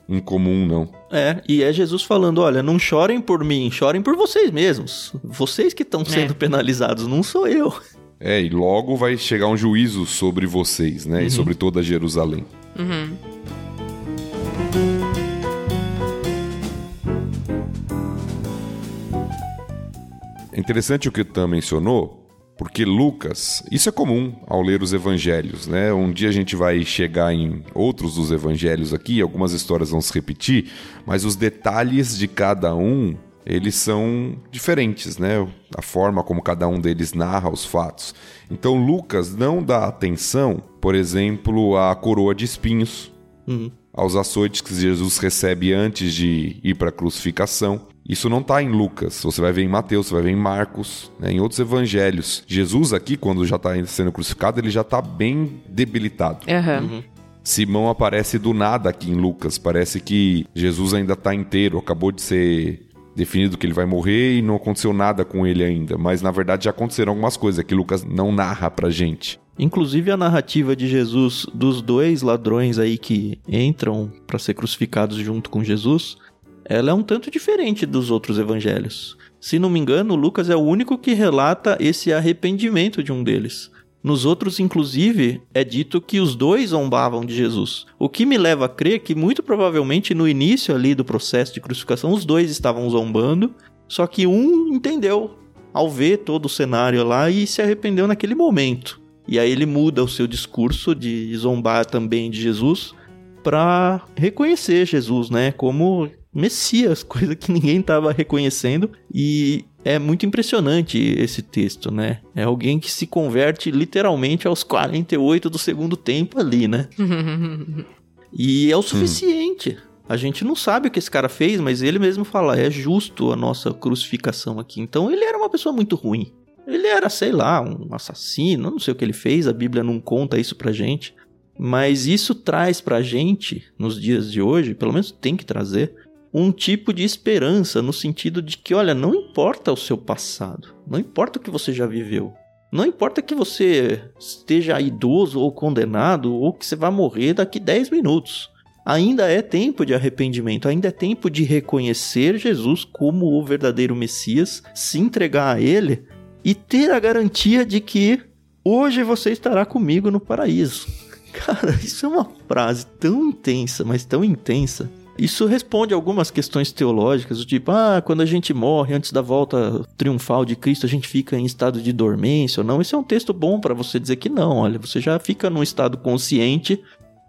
incomum, não. É, e é Jesus falando: olha, não chorem por mim, chorem por vocês mesmos. Vocês que estão sendo é. penalizados, não sou eu. É, e logo vai chegar um juízo sobre vocês, né? Uhum. E sobre toda Jerusalém. Uhum. É interessante o que o Tam mencionou, porque Lucas, isso é comum ao ler os evangelhos, né? Um dia a gente vai chegar em outros dos evangelhos aqui, algumas histórias vão se repetir, mas os detalhes de cada um, eles são diferentes, né? A forma como cada um deles narra os fatos. Então Lucas não dá atenção, por exemplo, à coroa de espinhos, uhum. aos açoites que Jesus recebe antes de ir para a crucificação. Isso não está em Lucas, você vai ver em Mateus, você vai ver em Marcos, né, em outros evangelhos. Jesus aqui, quando já está sendo crucificado, ele já está bem debilitado. Uhum. Uhum. Simão aparece do nada aqui em Lucas. Parece que Jesus ainda está inteiro, acabou de ser definido que ele vai morrer e não aconteceu nada com ele ainda. Mas na verdade já aconteceram algumas coisas que Lucas não narra pra gente. Inclusive a narrativa de Jesus dos dois ladrões aí que entram para ser crucificados junto com Jesus ela é um tanto diferente dos outros evangelhos. Se não me engano, Lucas é o único que relata esse arrependimento de um deles. Nos outros, inclusive, é dito que os dois zombavam de Jesus. O que me leva a crer que, muito provavelmente, no início ali do processo de crucificação, os dois estavam zombando, só que um entendeu ao ver todo o cenário lá e se arrependeu naquele momento. E aí ele muda o seu discurso de zombar também de Jesus para reconhecer Jesus, né, como Messias, [laughs] coisa que ninguém estava reconhecendo. E é muito impressionante esse texto, né? É alguém que se converte literalmente aos 48 do segundo tempo ali, né? [laughs] e é o suficiente. Hum. A gente não sabe o que esse cara fez, mas ele mesmo fala: é justo a nossa crucificação aqui. Então ele era uma pessoa muito ruim. Ele era, sei lá, um assassino, não sei o que ele fez, a Bíblia não conta isso pra gente. Mas isso traz pra gente, nos dias de hoje, pelo menos tem que trazer, um tipo de esperança no sentido de que, olha, não importa o seu passado, não importa o que você já viveu, não importa que você esteja idoso ou condenado ou que você vai morrer daqui 10 minutos. Ainda é tempo de arrependimento, ainda é tempo de reconhecer Jesus como o verdadeiro Messias, se entregar a Ele e ter a garantia de que hoje você estará comigo no paraíso. [laughs] Cara, isso é uma frase tão intensa, mas tão intensa, isso responde algumas questões teológicas, do tipo, ah, quando a gente morre antes da volta triunfal de Cristo, a gente fica em estado de dormência ou não. Esse é um texto bom para você dizer que não, olha, você já fica num estado consciente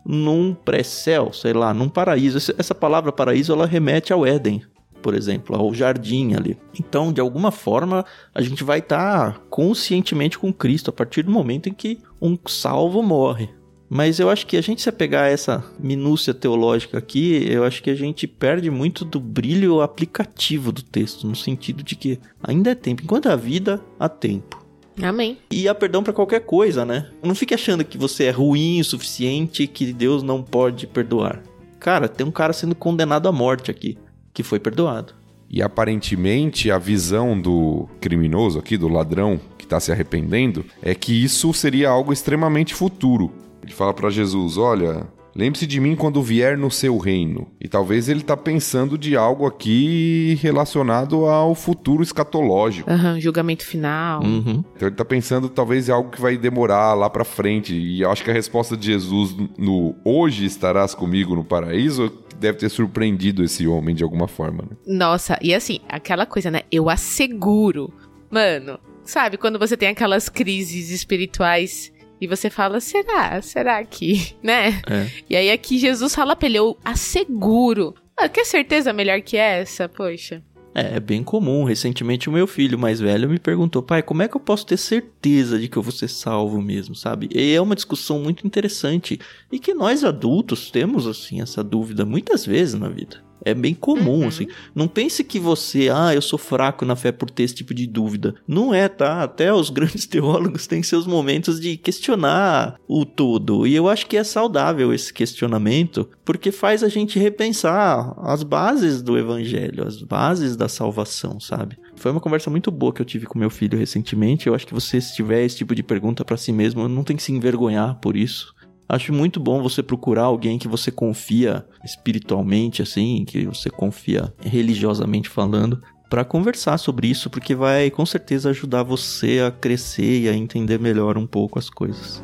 num pré-céu, sei lá, num paraíso. Essa palavra paraíso ela remete ao Éden, por exemplo, ao jardim ali. Então, de alguma forma, a gente vai estar tá conscientemente com Cristo a partir do momento em que um salvo morre. Mas eu acho que a gente se apegar a essa minúcia teológica aqui, eu acho que a gente perde muito do brilho aplicativo do texto, no sentido de que ainda é tempo. Enquanto há vida, há tempo. Amém. E há perdão para qualquer coisa, né? Não fique achando que você é ruim o suficiente que Deus não pode perdoar. Cara, tem um cara sendo condenado à morte aqui, que foi perdoado. E aparentemente a visão do criminoso aqui, do ladrão que está se arrependendo, é que isso seria algo extremamente futuro. Ele fala para Jesus: Olha, lembre-se de mim quando vier no seu reino. E talvez ele tá pensando de algo aqui relacionado ao futuro escatológico. Uhum, julgamento final. Uhum. Então ele tá pensando talvez em algo que vai demorar lá para frente. E eu acho que a resposta de Jesus no hoje estarás comigo no paraíso deve ter surpreendido esse homem de alguma forma. Né? Nossa, e assim, aquela coisa, né? Eu asseguro. Mano, sabe quando você tem aquelas crises espirituais e você fala, será? Será que? [laughs] Né? É. E aí aqui Jesus fala pra ele, eu asseguro. Ah, quer certeza melhor que essa? Poxa. É, é bem comum. Recentemente o meu filho mais velho me perguntou, pai, como é que eu posso ter certeza de que eu vou ser salvo mesmo, sabe? E é uma discussão muito interessante e que nós adultos temos, assim, essa dúvida muitas vezes na vida. É bem comum, Uhum. assim. Não pense que você, ah, eu sou fraco na fé por ter esse tipo de dúvida. Não é, tá? Até os [laughs] grandes teólogos têm seus momentos de questionar o todo. E eu acho que é saudável esse questionamento, porque faz a gente repensar as bases do evangelho, as bases da salvação, sabe? Foi uma conversa muito boa que eu tive com meu filho recentemente. Eu acho que você, se tiver esse tipo de pergunta pra si mesmo, não tem que se envergonhar por isso. Acho muito bom você procurar alguém que você confia espiritualmente, assim, que você confia religiosamente falando, pra conversar sobre isso, porque vai com certeza ajudar você a crescer e a entender melhor um pouco as coisas.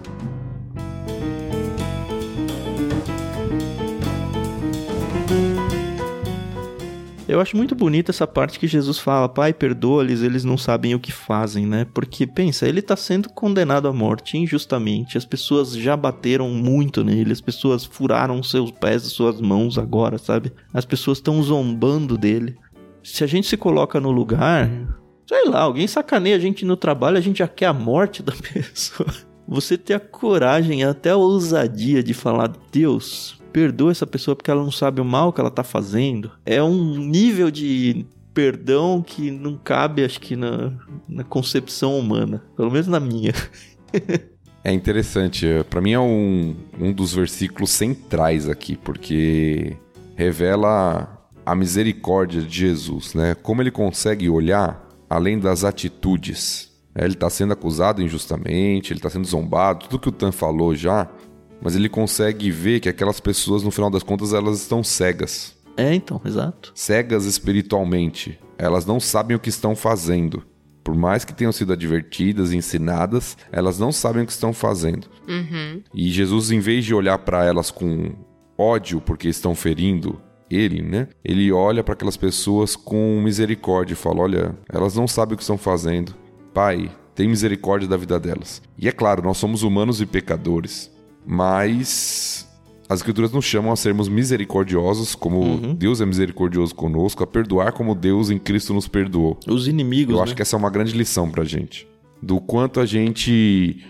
Eu acho muito bonita essa parte que Jesus fala, Pai, perdoa-lhes, eles não sabem o que fazem, né? Porque, pensa, ele tá sendo condenado à morte injustamente, as pessoas já bateram muito nele, as pessoas furaram seus pés e suas mãos agora, sabe? As pessoas estão zombando dele. Se a gente se coloca no lugar, sei lá, alguém sacaneia a gente no trabalho, a gente já quer a morte da [laughs] pessoa. Você ter a coragem, até a ousadia de falar, Deus, perdoa essa pessoa porque ela não sabe o mal que ela tá fazendo. É um nível de perdão que não cabe, acho que, na, na concepção humana. Pelo menos na minha. [laughs] É interessante, pra mim é um, um dos versículos centrais aqui, porque revela a misericórdia de Jesus, né? Como ele consegue olhar além das atitudes. É, Ele está sendo acusado injustamente, ele está sendo zombado, tudo que o Tan falou já, mas ele consegue ver que aquelas pessoas, no final das contas, elas estão cegas. É, então, exato. Cegas espiritualmente. Elas não sabem o que estão fazendo. Por mais que tenham sido advertidas, ensinadas, elas não sabem o que estão fazendo. Uhum. E Jesus, em vez de olhar para elas com ódio porque estão ferindo ele, né? Ele olha para aquelas pessoas com misericórdia e fala: Olha, elas não sabem o que estão fazendo. Pai, tem misericórdia da vida delas. E é claro, nós somos humanos e pecadores, mas as escrituras nos chamam a sermos misericordiosos, como Deus é misericordioso conosco, a perdoar como Deus em Cristo nos perdoou. Os inimigos, Eu né? acho que essa é uma grande lição pra gente. Do quanto a gente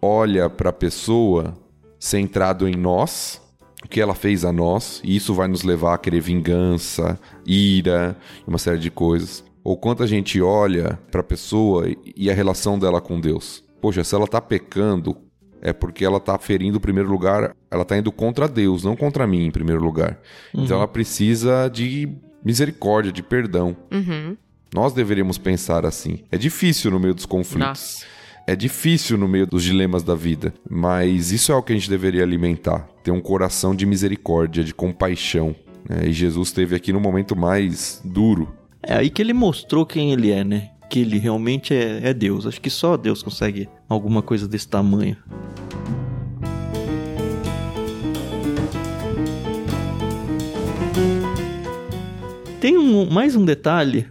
olha pra pessoa centrado em nós, o que ela fez a nós, e isso vai nos levar a querer vingança, ira, uma série de coisas. Ou quanto a gente olha pra pessoa e a relação dela com Deus. Poxa, se ela tá pecando, é porque ela tá ferindo, em primeiro lugar, ela tá indo contra Deus, não contra mim, em primeiro lugar. Então ela precisa de misericórdia, de perdão. Uhum. Nós deveríamos pensar assim. É difícil no meio dos conflitos. Nossa. É difícil no meio dos dilemas da vida, mas isso é o que a gente deveria alimentar. Ter um coração de misericórdia, de compaixão. né? E Jesus esteve aqui no momento mais duro. É aí que ele mostrou quem ele é, né? Que ele realmente é, é Deus. Acho que só Deus consegue alguma coisa desse tamanho. Tem um, mais um detalhe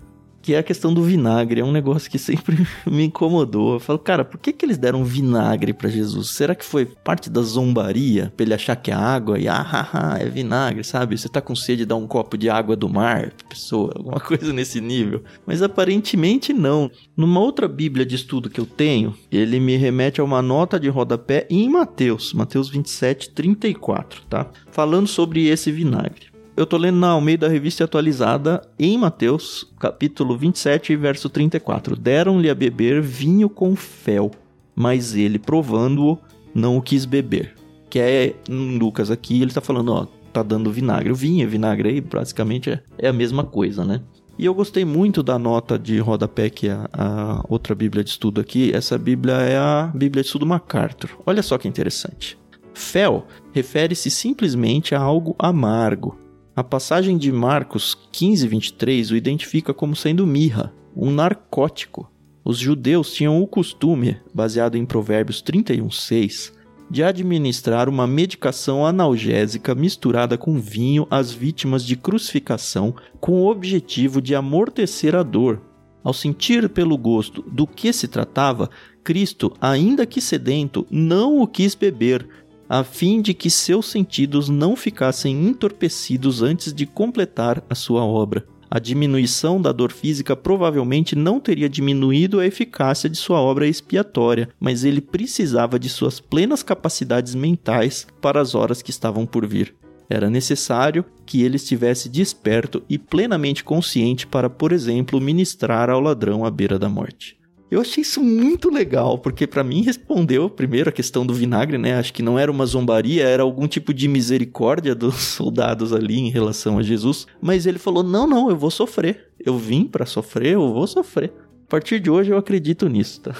que é a questão do vinagre. É um negócio que sempre [laughs] me incomodou. Eu falo, cara, por que, que eles deram vinagre pra Jesus? Será que foi parte da zombaria? Pra ele achar que é água e ah, haha, é vinagre, sabe? Você tá com sede, dá um copo de água do mar pessoa, [laughs] alguma coisa nesse nível. Mas aparentemente não. Numa outra Bíblia de estudo que eu tenho, ele me remete a uma nota de rodapé em Mateus, Mateus 27, 34, tá? Falando sobre esse vinagre. Eu tô lendo na Almeida Revista Atualizada em Mateus, capítulo 27, verso 34. Deram-lhe a beber vinho com fel, mas ele, provando-o, não o quis beber. Que é em Lucas aqui, ele tá falando, ó, tá dando vinagre. O vinho e vinagre aí, basicamente, é, é a mesma coisa, né? E eu gostei muito da nota de rodapé que é a outra Bíblia de estudo aqui. Essa Bíblia é a Bíblia de estudo MacArthur. Olha só que interessante. Fel refere-se simplesmente a algo amargo. A passagem de Marcos 15, 23 o identifica como sendo mirra, um narcótico. Os judeus tinham o costume, baseado em Provérbios 31, 6, de administrar uma medicação analgésica misturada com vinho às vítimas de crucificação com o objetivo de amortecer a dor. Ao sentir pelo gosto do que se tratava, Cristo, ainda que sedento, não o quis beber, a fim de que seus sentidos não ficassem entorpecidos antes de completar a sua obra. A diminuição da dor física provavelmente não teria diminuído a eficácia de sua obra expiatória, mas ele precisava de suas plenas capacidades mentais para as horas que estavam por vir. Era necessário que ele estivesse desperto e plenamente consciente para, por exemplo, ministrar ao ladrão à beira da morte. Eu achei isso muito legal, porque para mim respondeu primeiro a questão do vinagre, né? Acho que não era uma zombaria, era algum tipo de misericórdia dos [laughs] soldados ali em relação a Jesus, mas ele falou: "Não, não, eu vou sofrer. Eu vim para sofrer, eu vou sofrer." A partir de hoje eu acredito nisso, tá?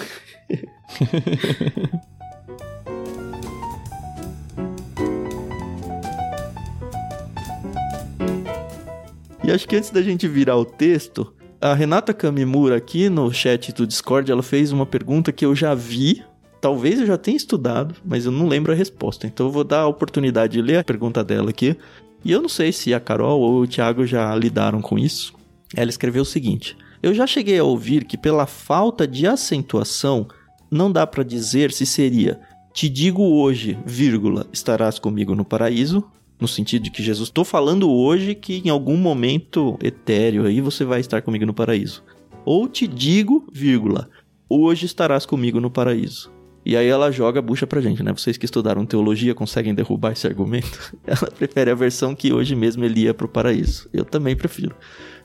[laughs] e acho que antes da gente virar o texto, a Renata Kamimura aqui no chat do Discord, ela fez uma pergunta que eu já vi, talvez eu já tenha estudado, mas eu não lembro a resposta. Então eu vou dar a oportunidade de ler a pergunta dela aqui. E eu não sei se a Carol ou o Thiago já lidaram com isso. Ela escreveu o seguinte: Eu já cheguei a ouvir que pela falta de acentuação não dá para dizer se seria te digo hoje, vírgula, estarás comigo no paraíso, no sentido de que Jesus, estou falando hoje que em algum momento etéreo aí você vai estar comigo no paraíso. Ou te digo, vírgula, hoje estarás comigo no paraíso. E aí ela joga a bucha pra gente, né? Vocês que estudaram teologia conseguem derrubar esse argumento? [laughs] Ela prefere a versão que hoje mesmo ele ia pro paraíso. Eu também prefiro.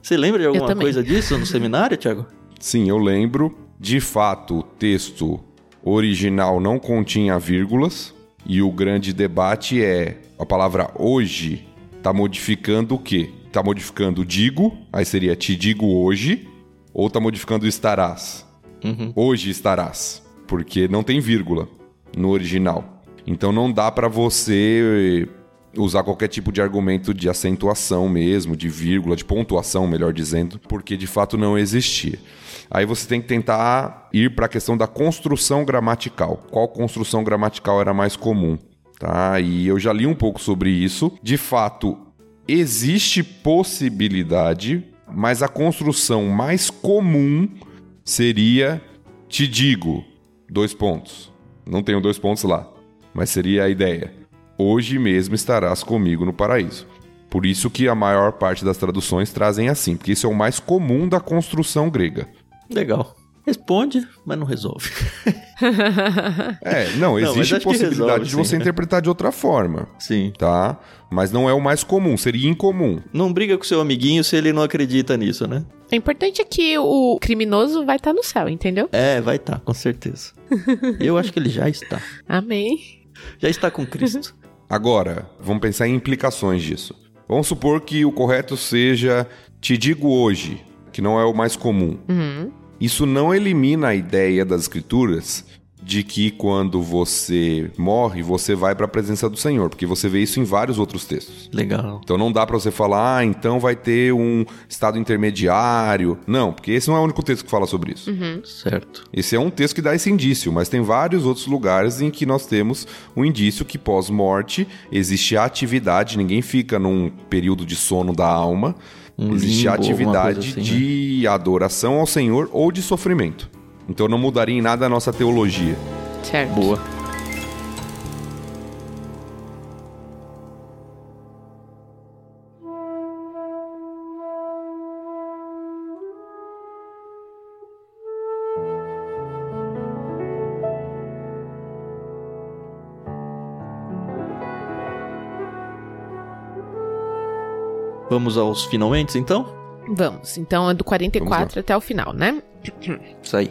Você lembra de alguma coisa disso no seminário, Thiago? Sim, eu lembro. De fato, o texto original não continha vírgulas. E o grande debate é a palavra hoje está modificando o quê? Está modificando digo, aí seria te digo hoje, ou está modificando estarás? Uhum. Hoje estarás, porque não tem vírgula no original. Então não dá para você usar qualquer tipo de argumento de acentuação mesmo, de vírgula, de pontuação, melhor dizendo, porque de fato não existia. Aí você tem que tentar ir para a questão da construção gramatical. Qual construção gramatical era mais comum? Tá? E eu já li um pouco sobre isso. De fato, existe possibilidade, mas a construção mais comum seria te digo, dois pontos. Não tenho dois pontos lá, mas seria a ideia. Hoje mesmo estarás comigo no paraíso. Por isso que a maior parte das traduções trazem assim, porque isso é o mais comum da construção grega. Legal. Responde, mas não resolve. [laughs] é, não, existe não, possibilidade resolve, de você sim. interpretar de outra forma. Sim. Tá? Mas não é o mais comum, seria incomum. Não briga com seu amiguinho se ele não acredita nisso, né? O importante é que o criminoso vai estar tá no céu, entendeu? É, vai estar, tá, com certeza. Eu acho que ele já está. [laughs] Amém. Já está com Cristo. [laughs] Agora, vamos pensar em implicações disso. Vamos supor que o correto seja te digo hoje, que não é o mais comum. Uhum. Isso não elimina a ideia das escrituras de que quando você morre, você vai para a presença do Senhor, porque você vê isso em vários outros textos. Legal. Então não dá para você falar, ah, então vai ter um estado intermediário. Não, porque esse não é o único texto que fala sobre isso. Uhum. Certo. Esse é um texto que dá esse indício, mas tem vários outros lugares em que nós temos um indício que pós-morte existe atividade, ninguém fica num período de sono da alma. Um existe limbo, atividade assim, de né? adoração ao Senhor ou de sofrimento. Então não mudaria em nada a nossa teologia. Certo. Boa. Vamos aos finalmente, então? Vamos. Então é do 44 até o final, né? Isso aí.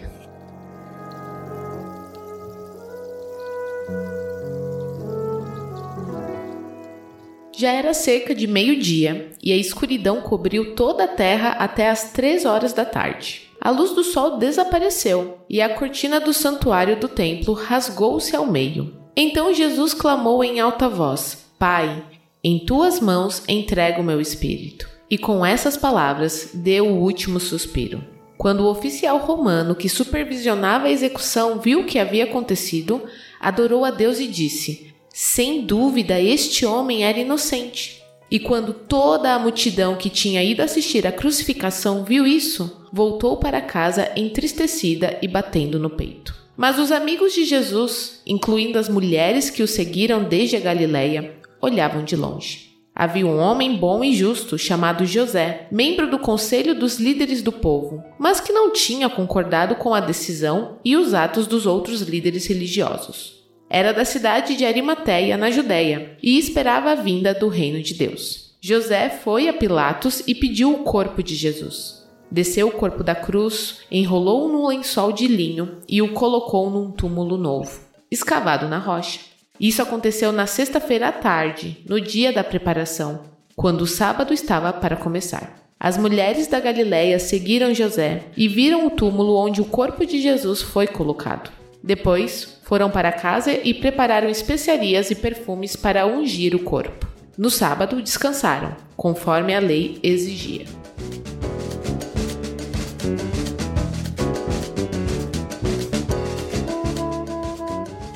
Já era cerca de meio-dia e a escuridão cobriu toda a terra até as três horas da tarde. A luz do sol desapareceu e a cortina do santuário do templo rasgou-se ao meio. Então Jesus clamou em alta voz: Pai, em tuas mãos entrego o meu espírito. E com essas palavras deu o último suspiro. Quando o oficial romano que supervisionava a execução viu o que havia acontecido, adorou a Deus e disse: sem dúvida, este homem era inocente. E quando toda a multidão que tinha ido assistir à crucificação viu isso, voltou para casa entristecida e batendo no peito. Mas os amigos de Jesus, incluindo as mulheres que o seguiram desde a Galileia, olhavam de longe. Havia um homem bom e justo chamado José, membro do conselho dos líderes do povo, mas que não tinha concordado com a decisão e os atos dos outros líderes religiosos. Era da cidade de Arimateia, na Judéia, e esperava a vinda do reino de Deus. José foi a Pilatos e pediu o corpo de Jesus. Desceu o corpo da cruz, enrolou-o no lençol de linho e o colocou num túmulo novo, escavado na rocha. Isso aconteceu na sexta-feira à tarde, no dia da preparação, quando o sábado estava para começar. As mulheres da Galiléia seguiram José e viram o túmulo onde o corpo de Jesus foi colocado. Depois, foram para casa e prepararam especiarias e perfumes para ungir o corpo. No sábado, descansaram, conforme a lei exigia.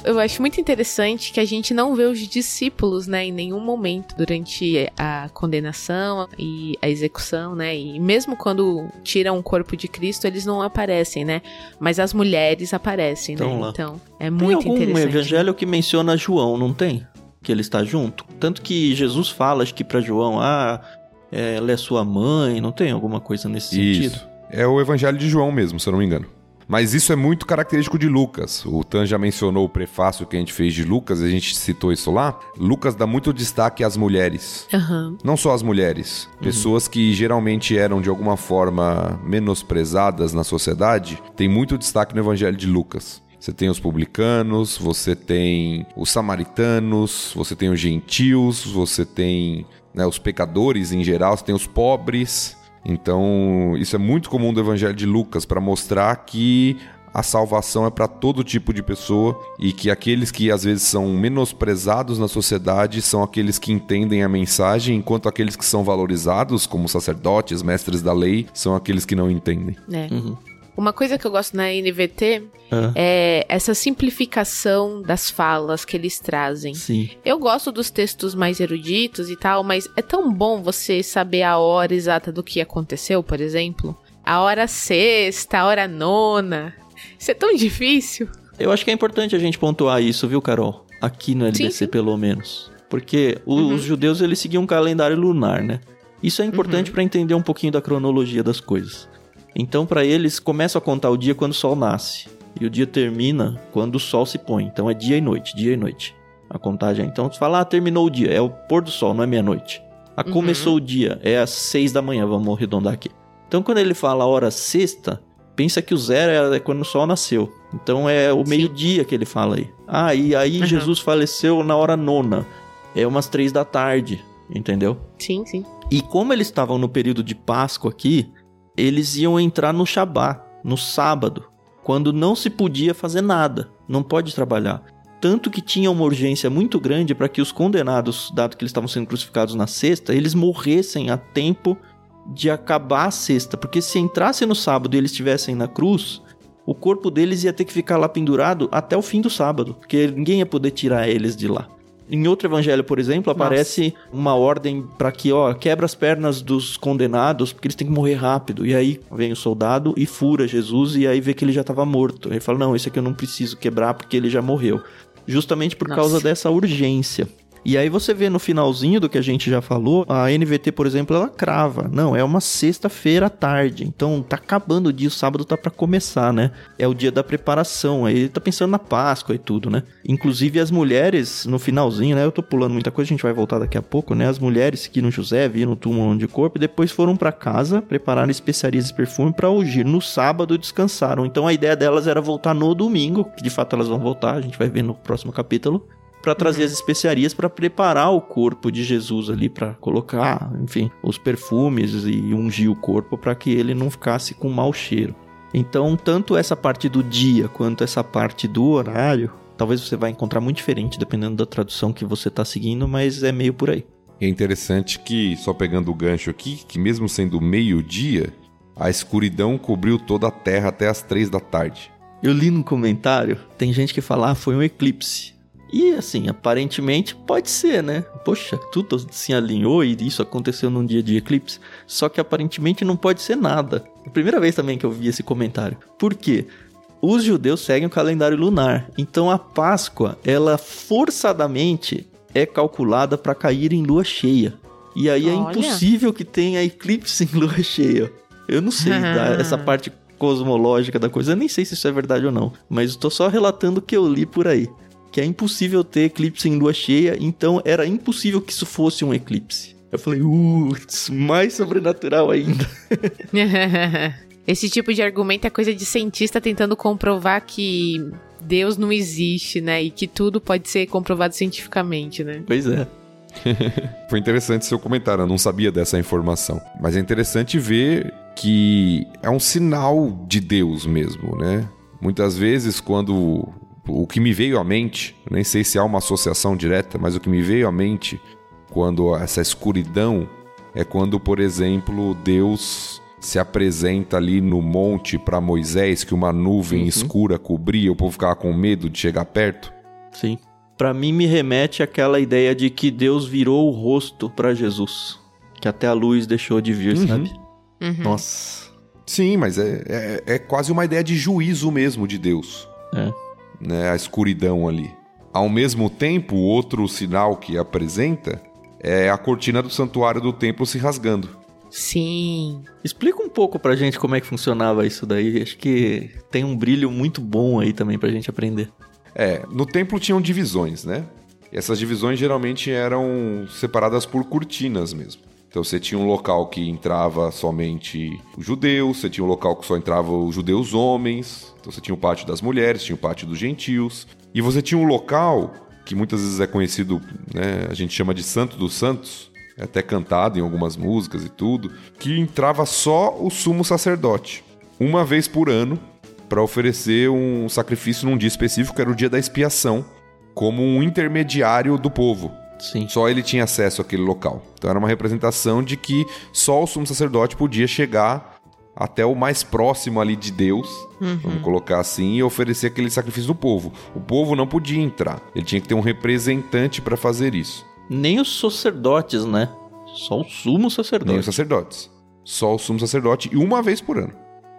Eu acho muito interessante que a gente não vê os discípulos, né, em nenhum momento durante a condenação e a execução, né? E mesmo quando tiram o corpo de Cristo, eles não aparecem, né? Mas as mulheres aparecem, né? Então, lá. Então, é muito tem algum interessante. evangelho que menciona João, não tem? Que ele está junto. Tanto que Jesus fala, acho que para João, ah, é, ela é sua mãe, não tem alguma coisa nesse sentido? Isso. É o Evangelho de João mesmo, se eu não me engano. Mas isso é muito característico de Lucas. O Tan já mencionou o prefácio que a gente fez de Lucas, a gente citou isso lá. Lucas dá muito destaque às mulheres. Aham. Não só as mulheres, pessoas que geralmente eram de alguma forma menosprezadas na sociedade, tem muito destaque no Evangelho de Lucas. Você tem os publicanos, você tem os samaritanos, você tem os gentios, você tem né, os pecadores em geral, você tem os pobres. Então, isso é muito comum do Evangelho de Lucas para mostrar que a salvação é para todo tipo de pessoa e que aqueles que às vezes são menosprezados na sociedade são aqueles que entendem a mensagem, enquanto aqueles que são valorizados, como sacerdotes, mestres da lei, são aqueles que não entendem. É. Uhum. Uma coisa que eu gosto na NVT Ah, é essa simplificação das falas que eles trazem. sim. Eu gosto dos textos mais eruditos e tal, mas é tão bom você saber a hora exata do que aconteceu, por exemplo. A hora sexta, a hora nona. Isso é tão difícil. Eu acho que é importante a gente pontuar isso, viu, Carol? Aqui no LBC, sim. pelo menos. Porque o- Uhum. os judeus, eles seguiam um calendário lunar, né? Isso é importante pra entender um pouquinho da cronologia das coisas. Então, pra eles, começam a contar o dia quando o sol nasce. E o dia termina quando o sol se põe. Então, é dia e noite, dia e noite. A contagem. Então, você fala, ah, terminou o dia. É o pôr do sol, não é meia-noite. Ah, Uhum. começou o dia. É às seis da manhã, vamos arredondar aqui. Então, quando ele fala a hora sexta, pensa que o zero é quando o sol nasceu. Então é o meio-dia que ele fala aí. Ah, e aí Uhum. Jesus faleceu na hora nona. É umas três da tarde, entendeu? Sim, sim. E como eles estavam no período de Páscoa aqui, eles iam entrar no Shabá, no sábado, quando não se podia fazer nada, não pode trabalhar. Tanto que tinha uma urgência muito grande para que os condenados, dado que eles estavam sendo crucificados na sexta, eles morressem a tempo de acabar a sexta, porque se entrassem no sábado e eles estivessem na cruz, o corpo deles ia ter que ficar lá pendurado até o fim do sábado, porque ninguém ia poder tirar eles de lá. Em outro evangelho, por exemplo, aparece uma ordem para que, ó, quebra as pernas dos condenados, porque eles têm que morrer rápido. E aí vem o soldado e fura Jesus e aí vê que ele já estava morto. Ele fala: "Não, esse aqui eu não preciso quebrar porque ele já morreu". Justamente por Nossa. causa dessa urgência. E aí você vê no finalzinho do que a gente já falou, a NVT, por exemplo, ela crava. Não, é uma sexta-feira à tarde. Então tá acabando o dia, o sábado tá pra começar, né? É o dia da preparação. Aí ele tá pensando na Páscoa e tudo, né? Inclusive as mulheres, no finalzinho, né? Eu tô pulando muita coisa, a gente vai voltar daqui a pouco, né? As mulheres seguiram José, viram o túmulo de corpo e depois foram pra casa, prepararam especiarias e perfume pra ungir. No sábado descansaram. Então a ideia delas era voltar no domingo, que de fato elas vão voltar, a gente vai ver no próximo capítulo para trazer as especiarias para preparar o corpo de Jesus ali para colocar, enfim, os perfumes e ungir o corpo para que ele não ficasse com mau cheiro. Então, tanto essa parte do dia quanto essa parte do horário, talvez você vai encontrar muito diferente dependendo da tradução que você está seguindo, mas é meio por aí. É interessante que, só pegando o gancho aqui, que mesmo sendo meio-dia, a escuridão cobriu toda a terra até as três da tarde. Eu li no comentário, tem gente que fala, ah, foi um eclipse. E assim, aparentemente pode ser, né? Poxa, tudo se alinhou e isso aconteceu num dia de eclipse. Só que aparentemente não pode ser nada. É a primeira vez também que eu vi esse comentário. Por quê? Os judeus seguem o calendário lunar. Então a Páscoa, ela forçadamente é calculada para cair em lua cheia. E aí é Olha. impossível que tenha eclipse [laughs] em lua cheia. Eu não sei da- essa parte cosmológica da coisa, eu nem sei se isso é verdade ou não, mas estou só relatando o que eu li por aí. Que é impossível ter eclipse em lua cheia, então era impossível que isso fosse um eclipse. Eu falei, uh, mais sobrenatural ainda. [laughs] Esse tipo de argumento é coisa de cientista tentando comprovar que Deus não existe, né? E que tudo pode ser comprovado cientificamente, né? Pois é. [laughs] Foi interessante seu comentário, eu não sabia dessa informação. Mas é interessante ver que é um sinal de Deus mesmo, né? Muitas vezes, quando o que me veio à mente, nem sei se há uma associação direta, mas o que me veio à mente quando essa escuridão é quando, por exemplo, Deus se apresenta ali no monte para Moisés, que uma nuvem uhum. escura cobria, o povo ficava com medo de chegar perto. Sim. Para mim me remete àquela ideia de que Deus virou o rosto para Jesus, que até a luz deixou de vir, uhum. sabe? Uhum. Nossa. Sim, mas é, é, é, quase uma ideia de juízo mesmo de Deus. É. Né, a escuridão ali. Ao mesmo tempo, outro sinal que apresenta é a cortina do santuário do templo se rasgando. Sim. Explica um pouco pra gente como é que funcionava isso daí. Acho que tem um brilho muito bom aí também pra gente aprender. É, no templo tinham divisões, né? E essas divisões geralmente eram separadas por cortinas mesmo. Então você tinha um local que entrava somente os judeus, você tinha um local que só entrava os judeus homens, então você tinha o pátio das mulheres, tinha o pátio dos gentios, e você tinha um local que muitas vezes é conhecido, né, a gente chama de Santo dos Santos, é até cantado em algumas músicas e tudo, que entrava só o sumo sacerdote, uma vez por ano, para oferecer um sacrifício num dia específico, que era o dia da expiação, como um intermediário do povo. Sim. Só ele tinha acesso àquele local. Então era uma representação de que só o sumo sacerdote podia chegar até o mais próximo ali de Deus, uhum. vamos colocar assim, e oferecer aquele sacrifício do povo. O povo não podia entrar, ele tinha que ter um representante para fazer isso. Nem os sacerdotes, né? Só o sumo sacerdote. Nem os sacerdotes. Só o sumo sacerdote e uma vez por ano.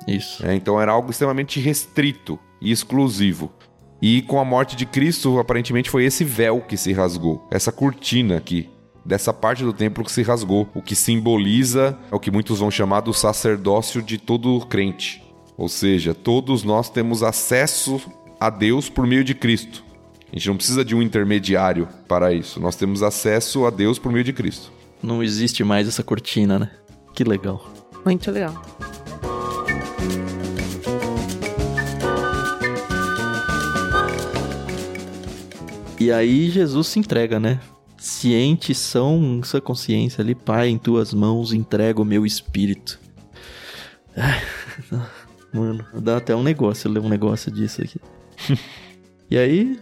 Isso. É, então era algo extremamente restrito e exclusivo. E com a morte de Cristo, aparentemente foi esse véu que se rasgou, essa cortina aqui dessa parte do templo que se rasgou, o que simboliza é o que muitos vão chamar do sacerdócio de todo crente. Ou seja, todos nós temos acesso a Deus por meio de Cristo. A gente não precisa de um intermediário para isso. Nós temos acesso a Deus por meio de Cristo. Não existe mais essa cortina, né? Que legal. Muito legal. E aí Jesus se entrega, né? ciente são sua consciência ali, Pai, em tuas mãos entrego o meu espírito. [laughs] Mano, dá até um negócio ler um negócio disso aqui. [laughs] e aí,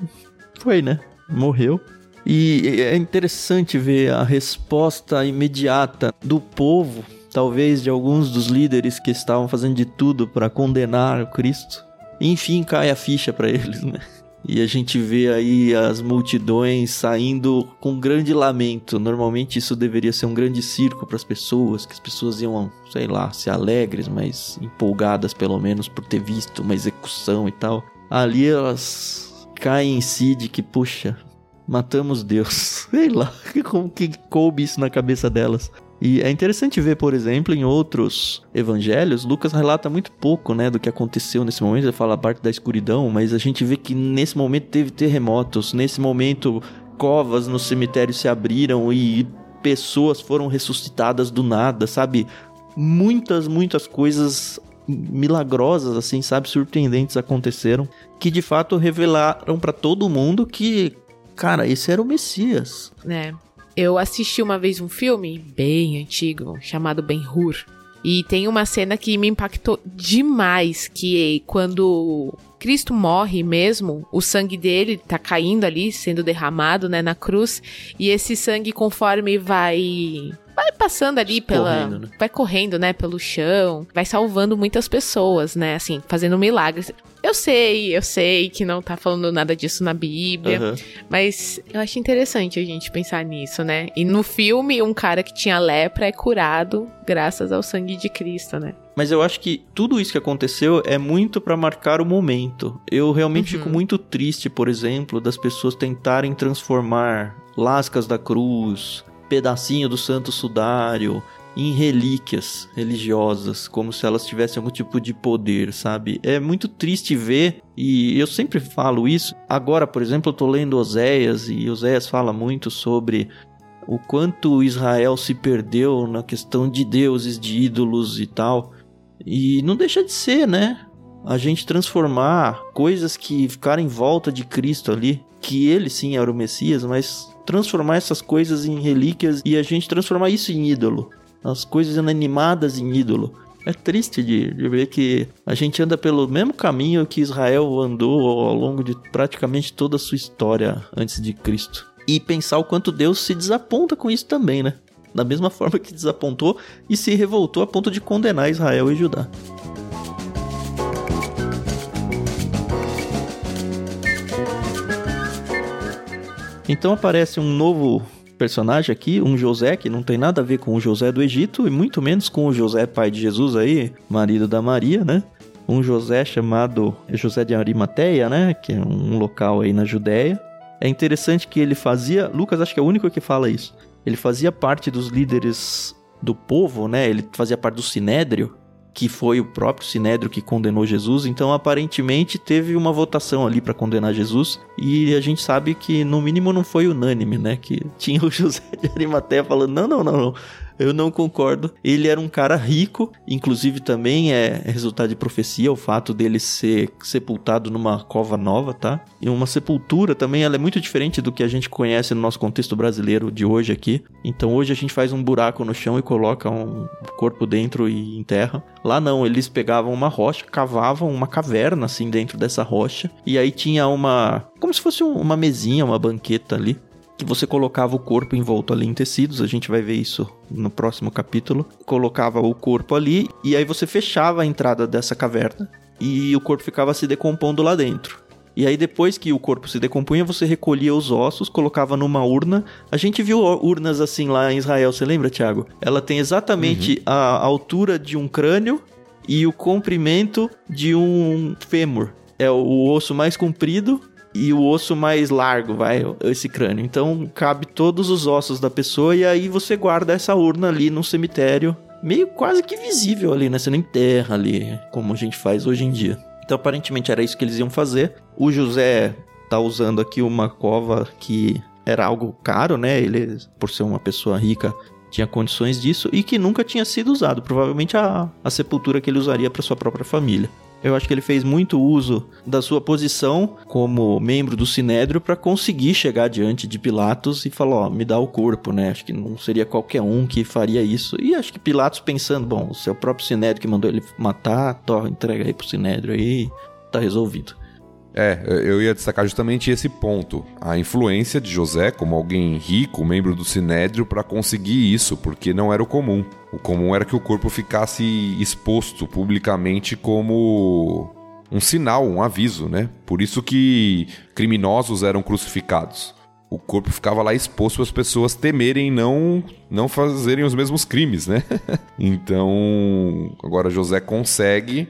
foi, né? Morreu. E é interessante ver a resposta imediata do povo, talvez de alguns dos líderes que estavam fazendo de tudo para condenar o Cristo. Enfim, cai a ficha para eles, né? E a gente vê aí as multidões saindo com grande lamento. Normalmente isso deveria ser um grande circo para as pessoas, que as pessoas iam, sei lá, ser alegres, mas empolgadas pelo menos por ter visto uma execução e tal. Ali elas caem em si de que, puxa, matamos Deus. [laughs] Sei lá, [laughs] como que coube isso na cabeça delas. E é interessante ver, por exemplo, em outros evangelhos, Lucas relata muito pouco, né, do que aconteceu nesse momento. Ele fala a parte da escuridão, mas a gente vê que nesse momento teve terremotos, nesse momento covas no cemitério se abriram e pessoas foram ressuscitadas do nada, sabe? Muitas, muitas coisas milagrosas assim, sabe, surpreendentes aconteceram, que de fato revelaram para todo mundo que, cara, esse era o Messias. É. Eu assisti uma vez um filme bem antigo chamado Ben Hur. E tem uma cena que me impactou demais, que quando Cristo morre mesmo, o sangue dele tá caindo ali, sendo derramado, né, na cruz, e esse sangue conforme vai vai passando ali pela. Correndo, né? Vai correndo, né? Pelo chão. Vai salvando muitas pessoas, né? Assim, fazendo milagres. Eu sei, eu sei que não tá falando nada disso na Bíblia. Uhum. Mas eu acho interessante a gente pensar nisso, né? E no filme, um cara que tinha lepra é curado graças ao sangue de Cristo, né? Mas eu acho que tudo isso que aconteceu é muito para marcar o momento. Eu realmente uhum. fico muito triste, por exemplo, das pessoas tentarem transformar lascas da cruz, pedacinho do santo sudário, em relíquias religiosas, como se elas tivessem algum tipo de poder, sabe? É muito triste ver, e eu sempre falo isso. Agora, por exemplo, eu tô lendo Oséias, e Oséias fala muito sobre o quanto Israel se perdeu na questão de deuses, de ídolos e tal. E não deixa de ser, né? A gente transformar coisas que ficaram em volta de Cristo ali, que ele sim era o Messias, mas transformar essas coisas em relíquias e a gente transformar isso em ídolo as coisas inanimadas em ídolo. É triste de, de, ver que a gente anda pelo mesmo caminho que Israel andou ao longo de praticamente toda a sua história antes de Cristo. E pensar o quanto Deus se desaponta com isso também, né? Da mesma forma que desapontou e se revoltou a ponto de condenar Israel e Judá. Então aparece um novo personagem aqui, um José que não tem nada a ver com o José do Egito e muito menos com o José pai de Jesus aí, marido da Maria, né? Um José chamado José de Arimateia, né? Que é um local aí na Judéia. É interessante que ele fazia, Lucas acho que é o único que fala isso. Ele fazia parte dos líderes do povo, né? Ele fazia parte do sinédrio, que foi o próprio Sinédrio que condenou Jesus, então aparentemente teve uma votação ali para condenar Jesus, e a gente sabe que no mínimo não foi unânime, né? Que tinha o [laughs] José de Arimateia falando: não, não, não, não eu não concordo. Ele era um cara rico, inclusive também é resultado de profecia o fato dele ser sepultado numa cova nova, tá? E uma sepultura também, ela é muito diferente do que a gente conhece no nosso contexto brasileiro de hoje aqui. Então hoje a gente faz um buraco no chão e coloca um corpo dentro e enterra. Lá não, eles pegavam uma rocha, cavavam uma caverna assim dentro dessa rocha e aí tinha uma como se fosse uma mesinha, uma banqueta ali que você colocava o corpo envolto ali em tecidos, a gente vai ver isso no próximo capítulo. Colocava o corpo ali e aí você fechava a entrada dessa caverna e o corpo ficava se decompondo lá dentro. E aí depois que o corpo se decompunha, você recolhia os ossos, colocava numa urna. A gente viu urnas assim lá em Israel, você lembra, Thiago? Ela tem exatamente uhum. a altura de um crânio e o comprimento de um fêmur. É o osso mais comprido e o osso mais largo, vai, esse crânio. Então cabe todos os ossos da pessoa e aí você guarda essa urna ali no cemitério, meio quase que visível ali, né? Você não enterra ali, como a gente faz hoje em dia. Então aparentemente era isso que eles iam fazer. O José tá usando aqui uma cova que era algo caro, né? Ele, por ser uma pessoa rica, tinha condições disso e que nunca tinha sido usado. Provavelmente a, a sepultura que ele usaria para sua própria família. Eu acho que ele fez muito uso da sua posição como membro do Sinédrio para conseguir chegar diante de Pilatos e falar: Ó, me dá o corpo, né? Acho que não seria qualquer um que faria isso. E acho que Pilatos pensando: bom, o próprio Sinédrio que mandou ele matar, entrega aí pro Sinédrio aí, tá resolvido. É, eu ia destacar justamente esse ponto. A influência de José como alguém rico, membro do Sinédrio, para conseguir isso, porque não era o comum. O comum era que o corpo ficasse exposto publicamente como um sinal, um aviso, né? Por isso que criminosos eram crucificados. O corpo ficava lá exposto para as pessoas temerem não não fazerem os mesmos crimes, né? [laughs] então, agora José consegue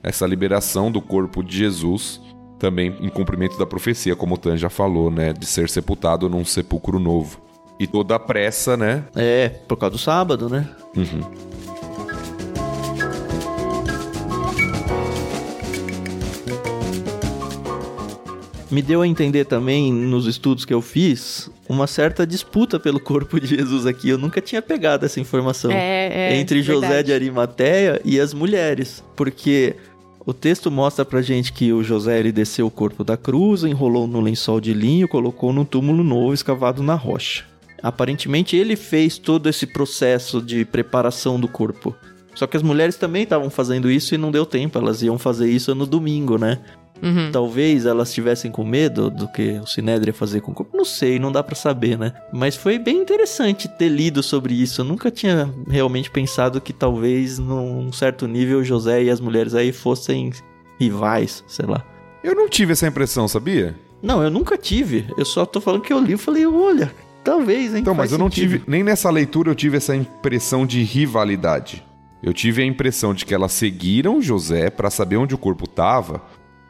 essa liberação do corpo de Jesus também em cumprimento da profecia, como o Tan já falou, né? De ser sepultado num sepulcro novo. E toda a pressa, né? É, por causa do sábado, né? Uhum. me deu a entender também nos estudos que eu fiz uma certa disputa pelo corpo de Jesus aqui. Eu nunca tinha pegado essa informação é, é, entre José verdade. de Arimateia e as mulheres, porque o texto mostra pra gente que o José ele desceu o corpo da cruz, enrolou no lençol de linho, colocou num túmulo novo escavado na rocha. Aparentemente ele fez todo esse processo de preparação do corpo. Só que as mulheres também estavam fazendo isso e não deu tempo, elas iam fazer isso no domingo, né? Uhum. Talvez elas estivessem com medo do que o Sinédrio ia fazer com o corpo. Não sei, não dá para saber, né? Mas foi bem interessante ter lido sobre isso. Eu nunca tinha realmente pensado que talvez num certo nível José e as mulheres aí fossem rivais, sei lá. Eu não tive essa impressão, sabia? Não, eu nunca tive. Eu só tô falando que eu li e falei, olha, talvez, hein? Então, mas eu não sentido. tive. Nem nessa leitura eu tive essa impressão de rivalidade. Eu tive a impressão de que elas seguiram José para saber onde o corpo estava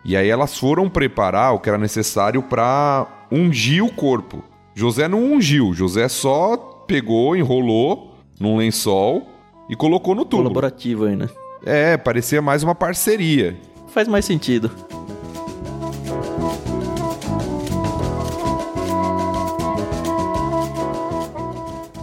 e aí elas foram preparar o que era necessário para ungir o corpo. José não ungiu, José só pegou, enrolou num lençol e colocou no tubo. Colaborativo aí, né? É, parecia mais uma parceria. Faz mais sentido.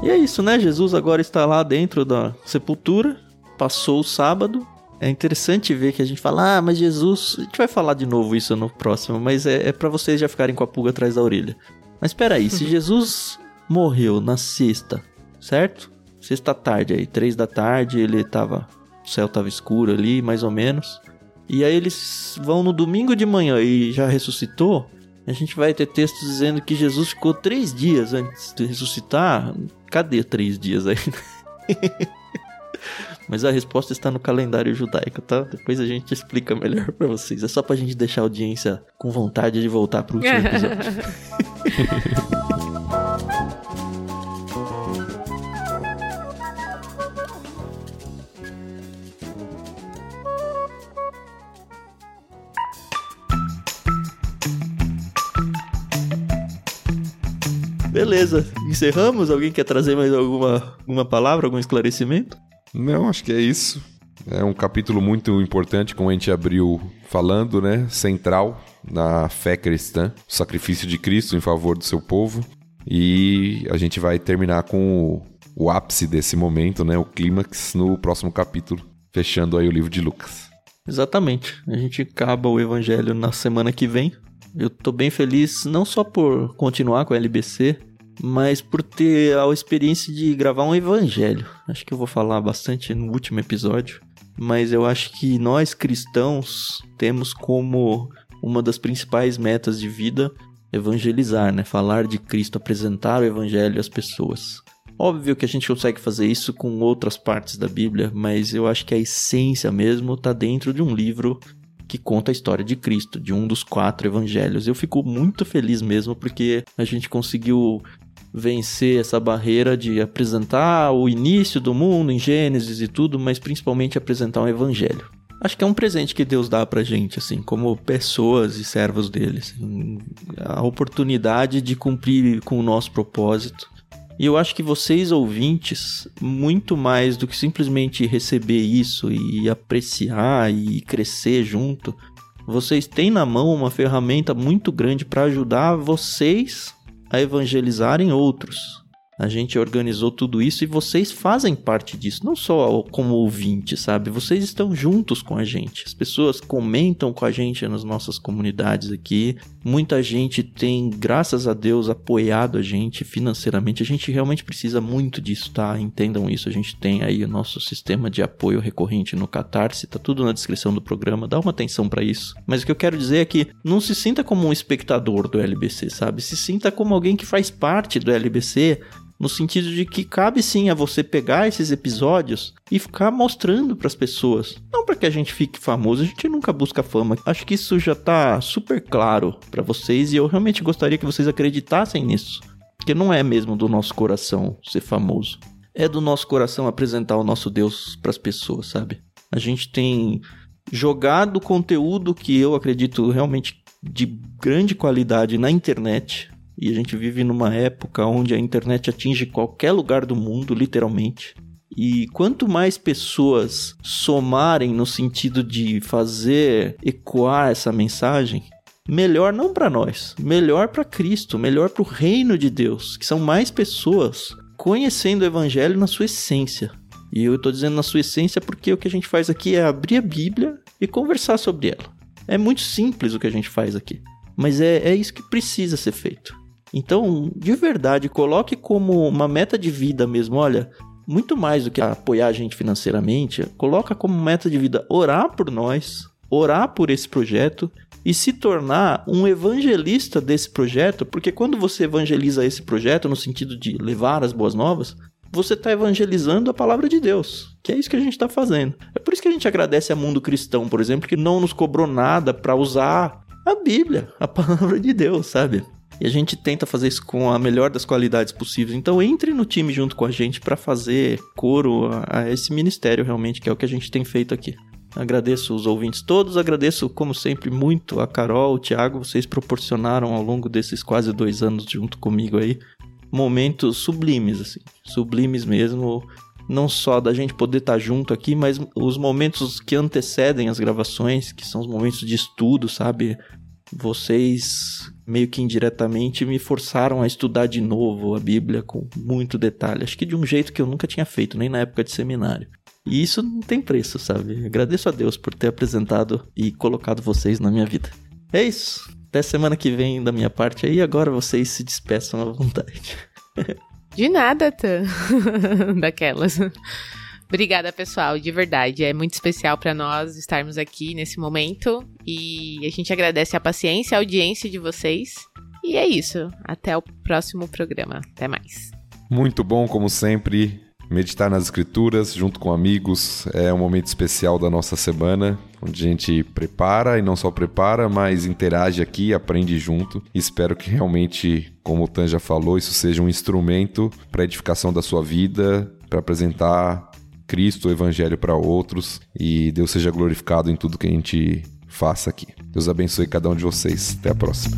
E é isso, né? Jesus agora está lá dentro da sepultura, passou o sábado. É interessante ver que a gente fala, ah, mas Jesus. A gente vai falar de novo isso no próximo, mas é, é para vocês já ficarem com a pulga atrás da orelha. Mas espera aí, se Jesus morreu na sexta, certo? Sexta tarde aí, três da tarde, ele tava. O céu tava escuro ali, mais ou menos. E aí eles vão no domingo de manhã e já ressuscitou. A gente vai ter textos dizendo que Jesus ficou três dias antes de ressuscitar. Cadê três dias aí? [laughs] Mas a resposta está no calendário judaico, tá? Depois a gente explica melhor para vocês. É só pra gente deixar a audiência com vontade de voltar pro último episódio. [laughs] Beleza, encerramos? Alguém quer trazer mais alguma, alguma palavra, algum esclarecimento? Não, acho que é isso. É um capítulo muito importante, como a gente abriu falando, né? Central na fé cristã, o sacrifício de Cristo em favor do seu povo. E a gente vai terminar com o, o ápice desse momento, né? O clímax no próximo capítulo, fechando aí o livro de Lucas. Exatamente. A gente acaba o evangelho na semana que vem. Eu tô bem feliz não só por continuar com a LBC, mas por ter a experiência de gravar um evangelho. Acho que eu vou falar bastante no último episódio, mas eu acho que nós cristãos temos como uma das principais metas de vida evangelizar, né? Falar de Cristo, apresentar o evangelho às pessoas. Óbvio que a gente consegue fazer isso com outras partes da Bíblia, mas eu acho que a essência mesmo está dentro de um livro que conta a história de Cristo, de um dos quatro evangelhos. Eu fico muito feliz mesmo porque a gente conseguiu vencer essa barreira de apresentar o início do mundo em Gênesis e tudo, mas principalmente apresentar um evangelho. Acho que é um presente que Deus dá pra gente, assim, como pessoas e servos dele. Assim, a oportunidade de cumprir com o nosso propósito. E eu acho que vocês, ouvintes, muito mais do que simplesmente receber isso e apreciar e crescer junto, vocês têm na mão uma ferramenta muito grande para ajudar vocês a evangelizarem outros. A gente organizou tudo isso e vocês fazem parte disso, não só como ouvinte, sabe? Vocês estão juntos com a gente. As pessoas comentam com a gente nas nossas comunidades aqui. Muita gente tem, graças a Deus, apoiado a gente financeiramente. A gente realmente precisa muito disso, tá? Entendam isso. A gente tem aí o nosso sistema de apoio recorrente no Catarse, tá tudo na descrição do programa. Dá uma atenção para isso. Mas o que eu quero dizer é que não se sinta como um espectador do LBC, sabe? Se sinta como alguém que faz parte do LBC no sentido de que cabe sim a você pegar esses episódios e ficar mostrando para as pessoas. Não para que a gente fique famoso, a gente nunca busca fama. Acho que isso já tá super claro para vocês e eu realmente gostaria que vocês acreditassem nisso. Que não é mesmo do nosso coração ser famoso. É do nosso coração apresentar o nosso Deus para as pessoas, sabe? A gente tem jogado conteúdo que eu acredito realmente de grande qualidade na internet e a gente vive numa época onde a internet atinge qualquer lugar do mundo, literalmente. E quanto mais pessoas somarem no sentido de fazer ecoar essa mensagem, melhor não para nós, melhor para Cristo, melhor para o reino de Deus, que são mais pessoas conhecendo o evangelho na sua essência. E eu estou dizendo na sua essência porque o que a gente faz aqui é abrir a Bíblia e conversar sobre ela. É muito simples o que a gente faz aqui, mas é, é isso que precisa ser feito. Então, de verdade, coloque como uma meta de vida mesmo, olha, muito mais do que apoiar a gente financeiramente, coloca como meta de vida orar por nós, orar por esse projeto e se tornar um evangelista desse projeto, porque quando você evangeliza esse projeto no sentido de levar as boas novas, você está evangelizando a palavra de Deus, que é isso que a gente está fazendo. É por isso que a gente agradece a Mundo Cristão, por exemplo, que não nos cobrou nada para usar a Bíblia, a [laughs] palavra de Deus, sabe? E a gente tenta fazer isso com a melhor das qualidades possíveis. Então entre no time junto com a gente para fazer coro a, a esse ministério realmente, que é o que a gente tem feito aqui. Agradeço os ouvintes todos, agradeço, como sempre, muito a Carol, o Thiago, vocês proporcionaram ao longo desses quase dois anos junto comigo aí momentos sublimes, assim. Sublimes mesmo. Não só da gente poder estar junto aqui, mas os momentos que antecedem as gravações, que são os momentos de estudo, sabe? Vocês meio que indiretamente me forçaram a estudar de novo a Bíblia com muito detalhe. Acho que de um jeito que eu nunca tinha feito, nem na época de seminário. E isso não tem preço, sabe? Agradeço a Deus por ter apresentado e colocado vocês na minha vida. É isso. Até semana que vem da minha parte aí. Agora vocês se despeçam à vontade. [laughs] De nada, Tan. [laughs] Daquelas. Obrigada, pessoal, de verdade. É muito especial para nós estarmos aqui nesse momento e a gente agradece a paciência, a audiência de vocês. E é isso. Até o próximo programa. Até mais. Muito bom, como sempre. Meditar nas escrituras junto com amigos é um momento especial da nossa semana, onde a gente prepara e não só prepara, mas interage aqui, aprende junto. Espero que realmente, como o Tan já falou, isso seja um instrumento para edificação da sua vida, para apresentar Cristo, o Evangelho para outros e Deus seja glorificado em tudo que a gente faça aqui. Deus abençoe cada um de vocês. Até a próxima.